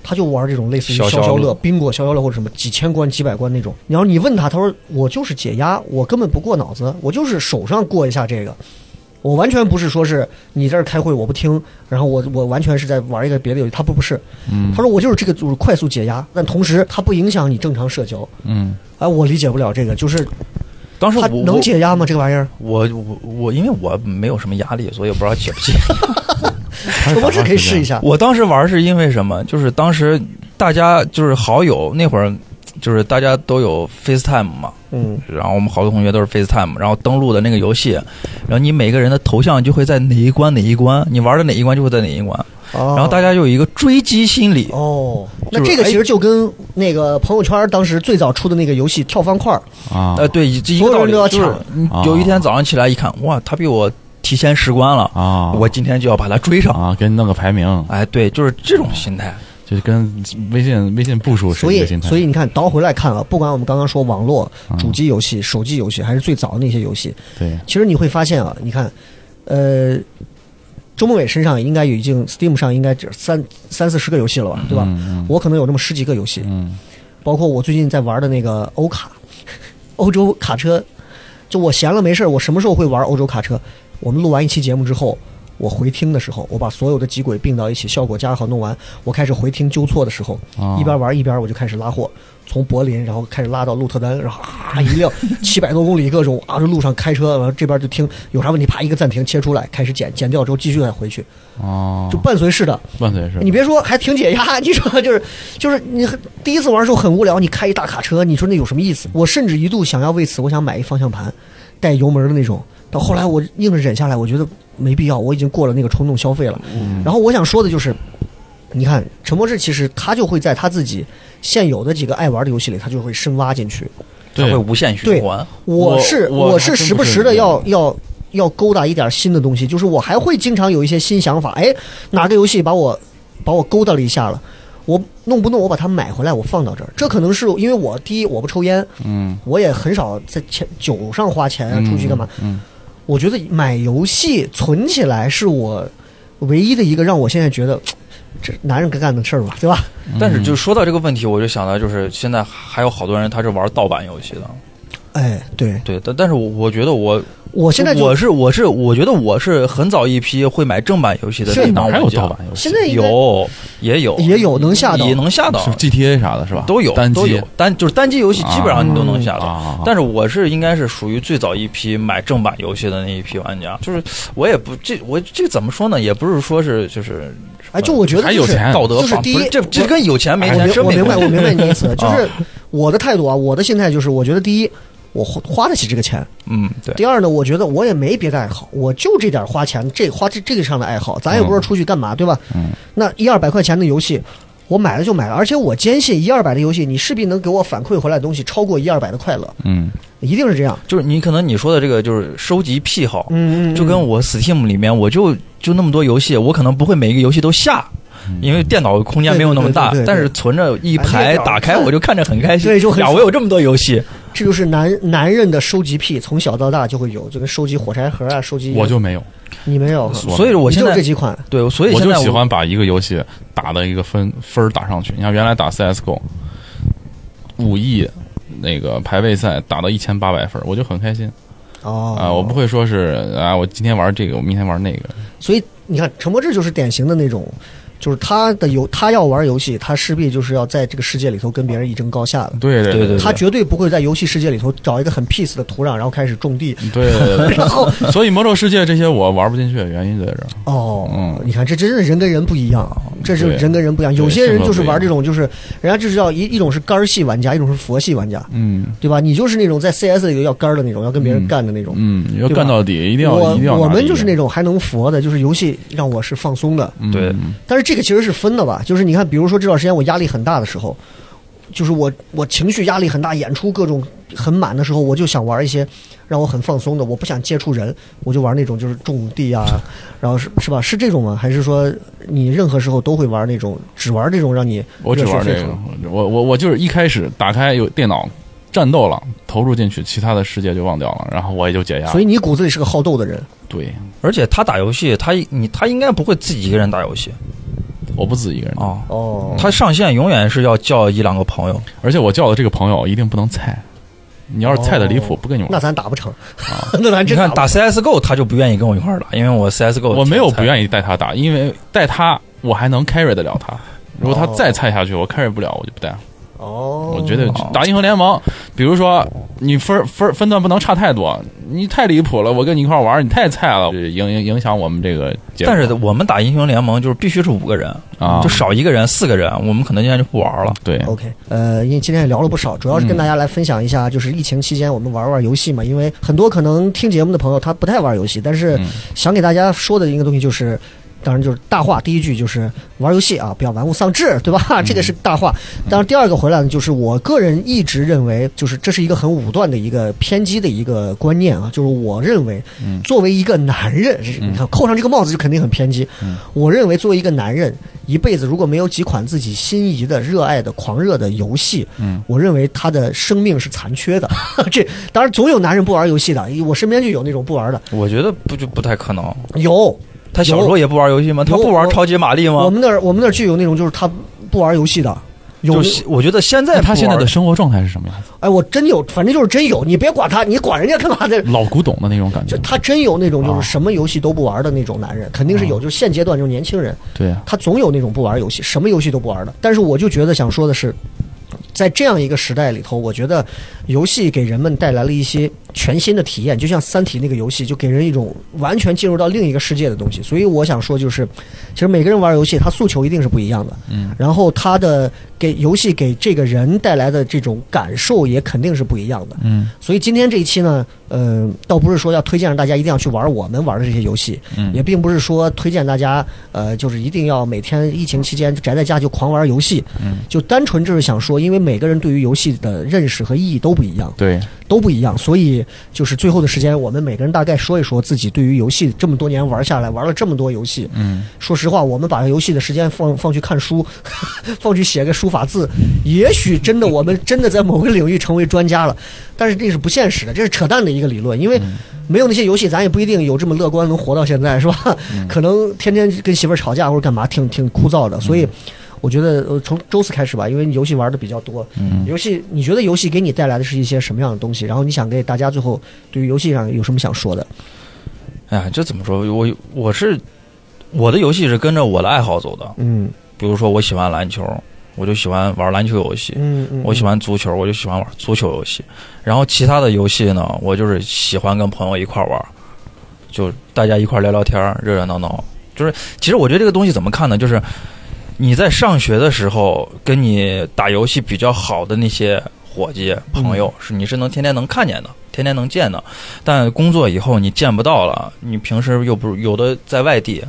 他就玩这种类似于消消乐乐、宾果消消乐或者什么几千关、几百关那种。然后你问他，他说我就是解压，我根本不过脑子，我就是手上过一下这个，我完全不是说是你这儿开会我不听，然后我我完全是在玩一个别的游戏。他不不是，嗯他说我就是这个就是快速解压，但同时它不影响你正常社交。嗯哎，我理解不了这个，就是当时我能解压吗？这个玩意儿？我我我，因为我没有什么压力，所以我不知道解不解。我这可以试一下。我当时玩是因为什么？就是当时大家就是好友那会儿，就是大家都有 FaceTime 嘛，嗯，然后我们好多同学都是 FaceTime，然后登录的那个游戏，然后你每个人的头像就会在哪一关哪一关，你玩的哪一关就会在哪一关，然然后大家就有一个追击心理。哦，那这个其实就跟那个朋友圈当时最早出的那个游戏跳方块，啊，呃，对，一个道理，就是有一天早上起来一看，哇，他比我提前十关了，啊，我今天就要把他追上。啊，给你弄个排名，哎，对，就是这种心态。就是跟微信微信步数是一个心态，所以你看倒回来看啊，不管我们刚刚说网络嗯主机游戏、手机游戏，还是最早的那些游戏，对，其实你会发现啊，你看，呃，周梦伟身上应该已经 Steam 上应该只三三四十个游戏了吧，对吧？嗯我可能有那么十几个游戏，嗯包括我最近在玩的那个欧卡，欧洲卡车。就我闲了没事儿我什么时候会玩欧洲卡车？我们录完一期节目之后，我回听的时候，我把所有的几轨并到一起，效果加好弄完，我开始回听纠错的时候，啊一边玩一边我就开始拉货，从柏林然后开始拉到鹿特丹，然后啊一辆 七百多公里各种啊这路上开车，然后这边就听有啥问题，啪一个暂停切出来，开始剪，剪掉之后继续再回去，哦，就伴随式的。伴随式你别说，还挺解压。你说就是就是你第一次玩的时候很无聊，你开一大卡车，你说那有什么意思？我甚至一度想要为此，我想买一方向盘，带油门的那种。到后来我硬着忍下来，我觉得没必要，我已经过了那个冲动消费了。然后我想说的就是，你看陈博士其实他就会在他自己现有的几个爱玩的游戏里，他就会深挖进去。他会无限循环。我是我我是时不时的要要要勾搭一点新的东西，就是我还会经常有一些新想法。哎，哪个游戏把我把我勾搭了一下了？我弄不弄？我把它买回来，我放到这儿。这可能是因为我第一我不抽烟，嗯我也很少在钱酒上花钱啊，出去干嘛？嗯我觉得买游戏存起来是我唯一的一个让我现在觉得 这男人该干的事儿吧，对吧？但是就说到这个问题，我就想到，就是现在还有好多人他是玩盗版游戏的，哎，对对，但但是我我觉得我我现在我是我是我觉得我是很早一批会买正版游戏的是那帮哪还有玩家盗版游戏？现在有也有也有能下到也能下到是 GTA 啥的是吧？都有单机都有单就是单机游戏基本上你都能下到。啊，但是我是应该是属于最早一批买正版游戏的那一批玩家，就是我也不这我这怎么说呢？也不是说是就是哎，就我觉得就是还有钱道德绑，就是第一这这跟有钱没钱真我明白。我明白你意思，就是啊我的态度啊，我的心态就是，我觉得第一，我花花得起这个钱；嗯，对，第二呢，我觉得我也没别的爱好，我就这点花钱，这花这这个上的爱好，咱也不知道出去干嘛，对吧？嗯，那一二百块钱的游戏。我买了就买了，而且我坚信一二百的游戏，你势必能给我反馈回来的东西超过一二百的快乐，嗯一定是这样。就是你可能你说的这个就是收集癖好，嗯嗯，就跟我 Steam 里面我就就那么多游戏，我可能不会每一个游戏都下。因为电脑空间没有那么大但是存着一哎排打开我就看着很开心。对就很呀，我有这么多游戏，这就是男男人的收集癖，从小到大就会有，就跟收集火柴盒啊，收集我就没有，你没有，所以我现在就这几款，对，所以我就喜欢把一个游戏打的一个分分打上去。你看原来打 CSGO，五亿那个排位赛打到一千八百分，我就很开心哦啊、我不会说是啊，我今天玩这个，我明天玩那个。所以你看，陈柏志就是典型的那种，就是他的游，他要玩游戏，他势必就是要在这个世界里头跟别人一争高下的。对对对对他绝对不会在游戏世界里头找一个很 peace 的土壤，然后开始种地。对对对 然后，所以魔兽世界这些我玩不进去，原因在这儿。哦，嗯你看这真是人跟人不一样，这是人跟人不一样。有些人就是玩这种，就是人家就是要一一种是肝儿系玩家，一种是佛系玩家，嗯对吧？你就是那种在 CS 里头要肝儿的那种，要跟别人干的那种。嗯，要干到底，一定要我一定要拿我们就是那种还能佛的，就是游戏让我是放松的。嗯对但是这个其实是分的吧，就是你看，比如说这段时间我压力很大的时候，就是我我情绪压力很大，演出各种很满的时候，我就想玩一些让我很放松的，我不想接触人，我就玩那种就是种地啊，然后是是吧？是这种吗？还是说你任何时候都会玩那种只玩这种让你我只玩这个我我我就是一开始打开有电脑战斗了，投入进去，其他的世界就忘掉了，然后我也就解压。所以你骨子里是个好斗的人。对，而且他打游戏，他你他应该不会自己一个人打游戏我不止一个人，哦。哦，他上线永远是要叫一两个朋友，而且我叫的这个朋友一定不能菜，你要是菜的离谱，不跟你玩。那咱打不成，啊 那咱真你看打 CSGO 他就不愿意跟我一块儿打，因为我 CSGO 我没有不。愿意带他打，因为带他我还能 carry 得了他。如果他哦再菜下去，我 carry 不了，我就不带了。哦，我觉得打英雄联盟，比如说你分分分段不能差太多，你太离谱了，我跟你一块玩，你太菜了，影影影响我们这个。但是我们打英雄联盟就是必须是五个人啊就少一个人四个人，我们可能今天就不玩了。对，OK，呃，因为今天也聊了不少，主要是跟大家来分享一下，就是疫情期间我们玩玩游戏嘛。因为很多可能听节目的朋友他不太玩游戏，但是嗯想给大家说的一个东西就是。当然就是大话，第一句就是玩游戏啊，不要玩物丧志，对吧？这个是大话。当然，第二个回来呢，就是我个人一直认为，就是这是一个很武断的一个偏激的一个观念啊，就是我认为，作为一个男人，你看扣上这个帽子就肯定很偏激。我认为作为一个男人，一辈子如果没有几款自己心仪的、热爱的、狂热的游戏，嗯，我认为他的生命是残缺的。这当然总有男人不玩游戏的，我身边就有那种不玩的，我觉得不就不太可能。有。他小时候也不玩游戏吗？他不玩超级玛丽吗？我们那儿我们那儿就有那种就是他不玩游戏的，有就是我觉得现在他现在的生活状态是什么样子？哎，我真有，反正就是真有，你别管他，你管人家干嘛的？老古董的那种感觉就。他真有那种就啊是什么游戏都不玩的那种男人，肯定是有。就是现阶段就是年轻人，对啊，他总有那种不玩游戏，什么游戏都不玩的。但是我就觉得想说的是，在这样一个时代里头，我觉得游戏给人们带来了一些全新的体验，就像《三体》那个游戏，就给人一种完全进入到另一个世界的东西。所以我想说，就是其实每个人玩游戏，他诉求一定是不一样的。嗯，然后他的给游戏给这个人带来的这种感受也肯定是不一样的。嗯。所以今天这一期呢，呃，倒不是说要推荐让大家一定要去玩我们玩的这些游戏，嗯。也并不是说推荐大家，呃，就是一定要每天疫情期间宅在家就狂玩游戏，嗯，就单纯就是想说，因为每个人对于游戏的认识和意义都不一样，对，都不一样，所以就是最后的时间，我们每个人大概说一说自己对于游戏这么多年玩下来，玩了这么多游戏，嗯说实话，我们把游戏的时间放放去看书，放去写个书法字，也许真的我们真的在某个领域成为专家了，但是这是不现实的，这是扯淡的一个理论，因为没有那些游戏，咱也不一定有这么乐观能活到现在，是吧？可能天天跟媳妇儿吵架或者干嘛，挺挺枯燥的，所以。我觉得呃，从周四开始吧，因为游戏玩的比较多。嗯游戏，你觉得游戏给你带来的是一些什么样的东西？然后你想给大家最后对于游戏上有什么想说的？哎呀，这怎么说？我我是我的游戏是跟着我的爱好走的。嗯比如说，我喜欢篮球，我就喜欢玩篮球游戏；嗯嗯，我喜欢足球，我就喜欢玩足球游戏。然后其他的游戏呢，我就是喜欢跟朋友一块玩，就大家一块聊聊天，热热闹闹。就是其实我觉得这个东西怎么看呢？就是你在上学的时候，跟你打游戏比较好的那些伙计朋友，是你是能天天能看见的，天天能见的。但工作以后你见不到了，你平时又不是有的在外地，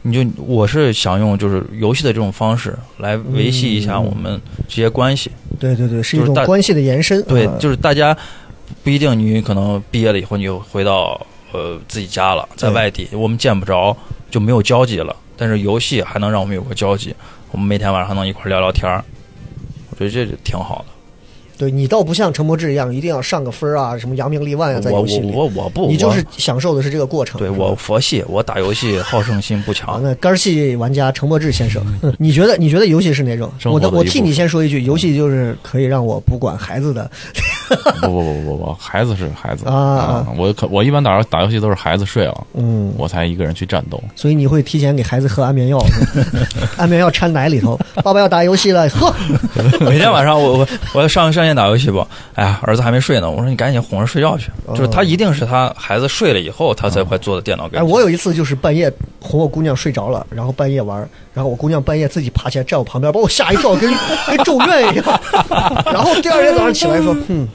你就我是想用就是游戏的这种方式来维系一下我们这些关系。对对对，是一种关系的延伸。对，呃就是大家不一定你可能毕业了以后你就回到呃自己家了，在外地我们见不着就没有交集了。但是游戏还能让我们有个交集，我们每天晚上能一块聊聊天儿，我觉得这就挺好的。对你倒不像陈柏志一样，一定要上个分儿啊，什么扬名立万啊，在游戏里。我我我不，你就是享受的是这个过程。对我佛系，我打游戏好胜心不啊，强。那肝系玩家陈柏志先生，你觉得你觉得游戏是哪种？生活我的我替你先说一句，游戏就是可以让我不管孩子的。不不不不不，孩子是孩子啊啊我可我一般打打游戏都是孩子睡了，嗯，我才一个人去战斗。所以你会提前给孩子喝安眠药，安眠药掺奶里头。爸爸要打游戏了，喝。每天晚上我我我要上上线打游戏不？哎呀，儿子还没睡呢，我说你赶紧哄着睡觉去。就是他一定是他孩子睡了以后，他才会坐在电脑跟哎，前。我有一次就是半夜哄我姑娘睡着了，然后半夜玩，然后我姑娘半夜自己爬起来站我旁边，把我吓一跳，跟跟咒怨一样。然后第二天早上起来说，嗯。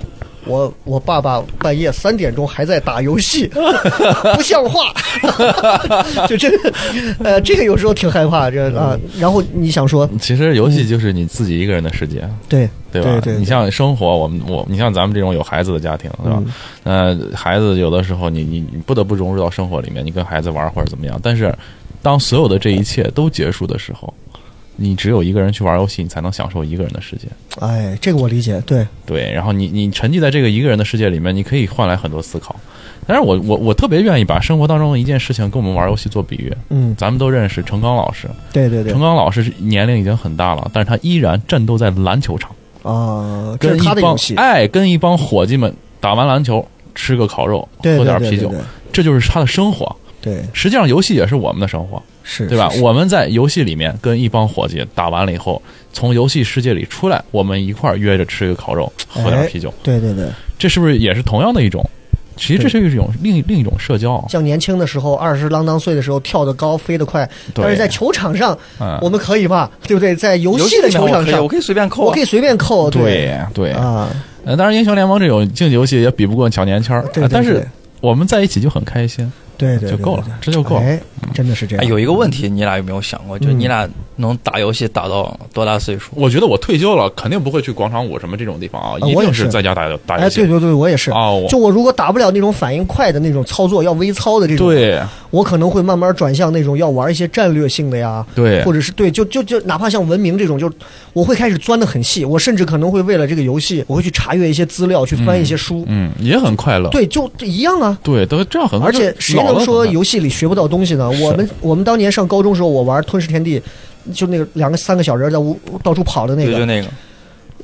我我爸爸半夜三点钟还在打游戏，不像话，就这个，呃，这个有时候挺害怕，这啊。然后你想说，其实游戏就是你自己一个人的世界，对对吧？对对，你像生活，我们我你像咱们这种有孩子的家庭，对吧？呃，孩子有的时候你你你不得不融入到生活里面，你跟孩子玩或者怎么样。但是当所有的这一切都结束的时候，你只有一个人去玩游戏，你才能享受一个人的世界。哎，这个我理解，对，对，然后你你沉浸在这个一个人的世界里面，你可以换来很多思考。但是我我我特别愿意把生活当中的一件事情跟我们玩游戏做比喻。嗯，咱们都认识程刚老师，对对对。程，刚老师是年龄已经很大了，但是他依然战斗在篮球场，啊，这是跟一帮哎，跟一帮伙计们打完篮球，吃个烤肉，喝点啤酒，这就是他的生活。对，实际上，游戏也是我们的生活，是，对吧？我们在游戏里面跟一帮伙计打完了以后，从游戏世界里出来，我们一块儿约着吃个烤肉，喝点哎啤酒，对对对，这是不是也是同样的一种？其实这是一种另另一种社交。像年轻的时候，二十郎当岁的时候，跳得高，飞得快，对但是在球场上，嗯我们可以吧？对不对？在游游戏的球场上我，可以随便扣啊。我可以随便扣，对对，啊，呃，当然英雄联盟这种竞技游戏也比不过小年轻儿，但是我们在一起就很开心，对就够了这就够了哎，真的是这哎，样。有一个问题，你俩有没有想过？就嗯你俩能打游戏打到多大岁数？我觉得我退休了，肯定不会去广场舞什么这种地方啊，一我也是定是在家打打游哎，戏。对对对，我也是。哦，就我如果打不了那种反应快的那种操作，要微操的这种，对我可能会慢慢转向那种要玩一些战略性的呀，对或者是对，就就就哪怕像文明这种，就我会开始钻的很细，我甚至可能会为了这个游戏，我会去查阅一些资料，去翻一些书，嗯，也很快乐。对，就一样啊。对，都这样很快乐。而且谁能说游戏里学不到东西呢？我们我们当年上高中时候，我玩《吞噬天地》，就那个两个三个小人在屋到处跑的那个。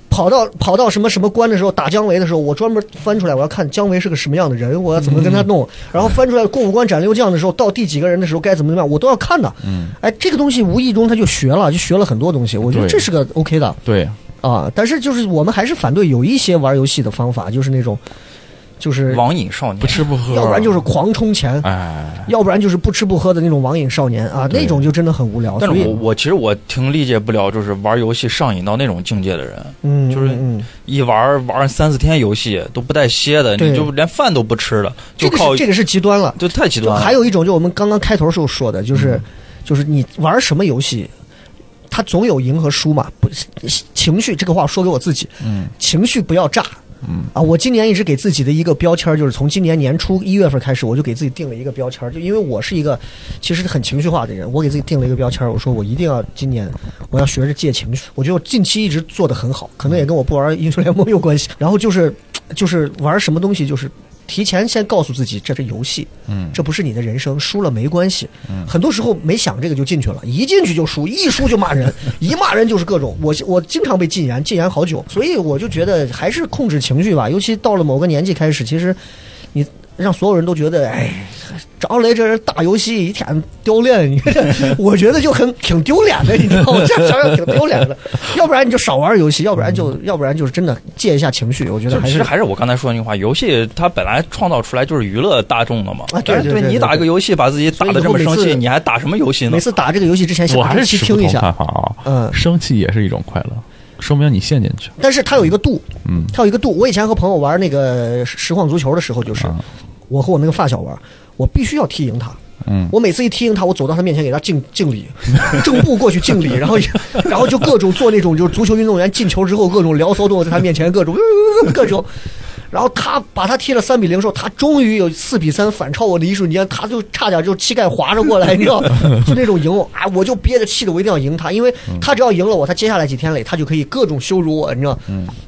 跑到跑到什么什么关的时候，打姜维的时候，我专门翻出来，我要看姜维是个什么样的人，我要怎么跟他弄。然后翻出来过五关斩六将的时候，到第几个人的时候该怎么怎么样，我都要看的。嗯，哎，这个东西无意中他就学了，就学了很多东西。我觉得这是个 OK 的对，啊。但是就是我们还是反对有一些玩游戏的方法，就是那种，就是网瘾少年不吃不喝，要不然就是狂充钱，哎，要不然就是不吃不喝的那种网瘾少年啊，那种就真的很无聊。但，是我我其实我挺理解不了，就是玩游戏上瘾到那种境界的人，嗯，就是一玩玩三四天游戏都不带歇的，你就连饭都不吃了，这就靠个这个是极端了。就太极端了。还有一种，就我们刚刚开头时候说的，就是、嗯就是你玩什么游戏，他总有赢和输嘛。不，情绪这个话说给我自己，嗯情绪不要炸。嗯啊，我今年一直给自己的一个标签，就是从今年年初一月份开始，我就给自己定了一个标签，就因为我是一个其实很情绪化的人，我给自己定了一个标签，我说我一定要今年我要学着戒情绪。我觉得我近期一直做的很好，可能也跟我不玩英雄联盟有关系。然后就是就是玩什么东西，就是提前先告诉自己这是游戏，嗯，这不是你的人生，输了没关系。嗯很多时候没想这个就进去了，一进去就输，一输就骂人，一骂人就是各种。我我经常被禁言，禁言好久，所以我就觉得还是控制情绪吧。尤其到了某个年纪开始，其实你让所有人都觉得，哎，张雷这人打游戏一天丢脸，你看这，我觉得就很挺丢脸的，你知道吗？这想想挺丢脸的。要不然你就少玩游戏，要不然就要不然就是真的戒一下情绪。我觉得其还是实还是我刚才说的那句话，游戏它本来创造出来就是娱乐大众的嘛。啊对对对对对你打一个游戏把自己打的这么生气，你还打什么游戏呢每？次打这个游戏之前，想我还是持不同期听一下。啊。嗯生气也是一种快乐，说明你陷进去。但是它有一个度，嗯它有一个度。我以前和朋友玩那个实况足球的时候，就是、啊我和我那个发小玩，我必须要踢赢他。嗯，我每次一踢赢他，我走到他面前给他敬敬礼，正步过去敬礼，然后然后就各种做那种就是足球运动员进球之后各种聊骚动作，在他面前各种各种。然后他把他踢了三比零的时候，他终于有四比三反超我的一瞬间，他就差点就膝盖滑着过来，你知道，就那种赢。我，哎，我就憋着气的我一定要赢他，因为他只要赢了我，他接下来几天里他就可以各种羞辱我，你知道，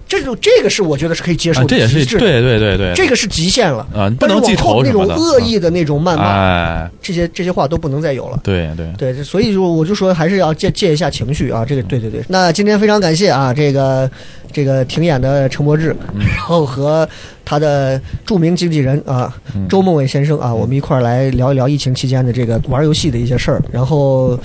这种这个是我觉得是可以接受的，啊这也是对对对对，这个是极限了。啊不能记往后那种恶意的那种谩骂，哎，这些这些话都不能再有了。对对，对，所以就我就说还是要借借一下情绪啊，这个对对对。那今天非常感谢啊，这个这个停演的陈柏志，然后和他的著名经纪人啊周梦伟先生啊，我们一块儿来聊一聊疫情期间的这个玩游戏的一些事儿，然后。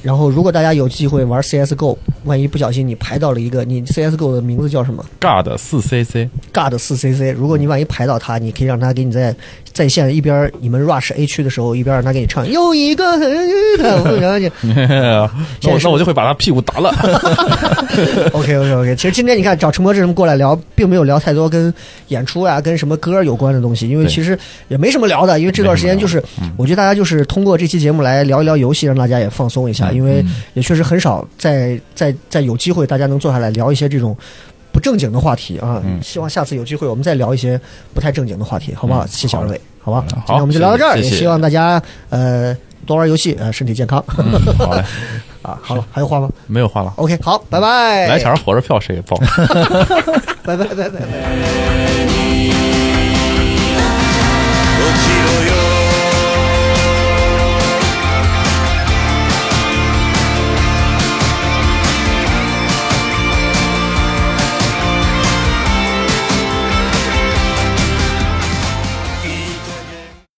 然后，如果大家有机会玩 CSGO，万一不小心你排到了一个你 CSGO 的名字叫什么？God 四 CC，God 四 CC，如果你万一排到他，你可以让他给你在在线一边你们 rush A 区的时候，一边让他给你唱又一个很然后就 那我那我就会把他屁股打了。OK OK OK，其实今天你看找陈柏志他们过来聊，并没有聊太多跟演出啊、跟什么歌有关的东西，因为其实也没什么聊的。因为这段时间就是，我觉得大家就是通过这期节目来聊一聊游戏，让大家也放松一下，因为也确实很少在在在有机会大家能坐下来聊一些这种。不正经的话题啊，希望下次有机会我们再聊一些不太正经的话题，好不好？谢谢二位，好吧？今天我们就聊到这儿，谢谢也希望大家呃多玩游戏，呃身体健康好嘞，啊。好了，还有话吗没有话了。 ？OK，好，拜拜。来场火车票谁给报？拜拜拜拜。起きろよ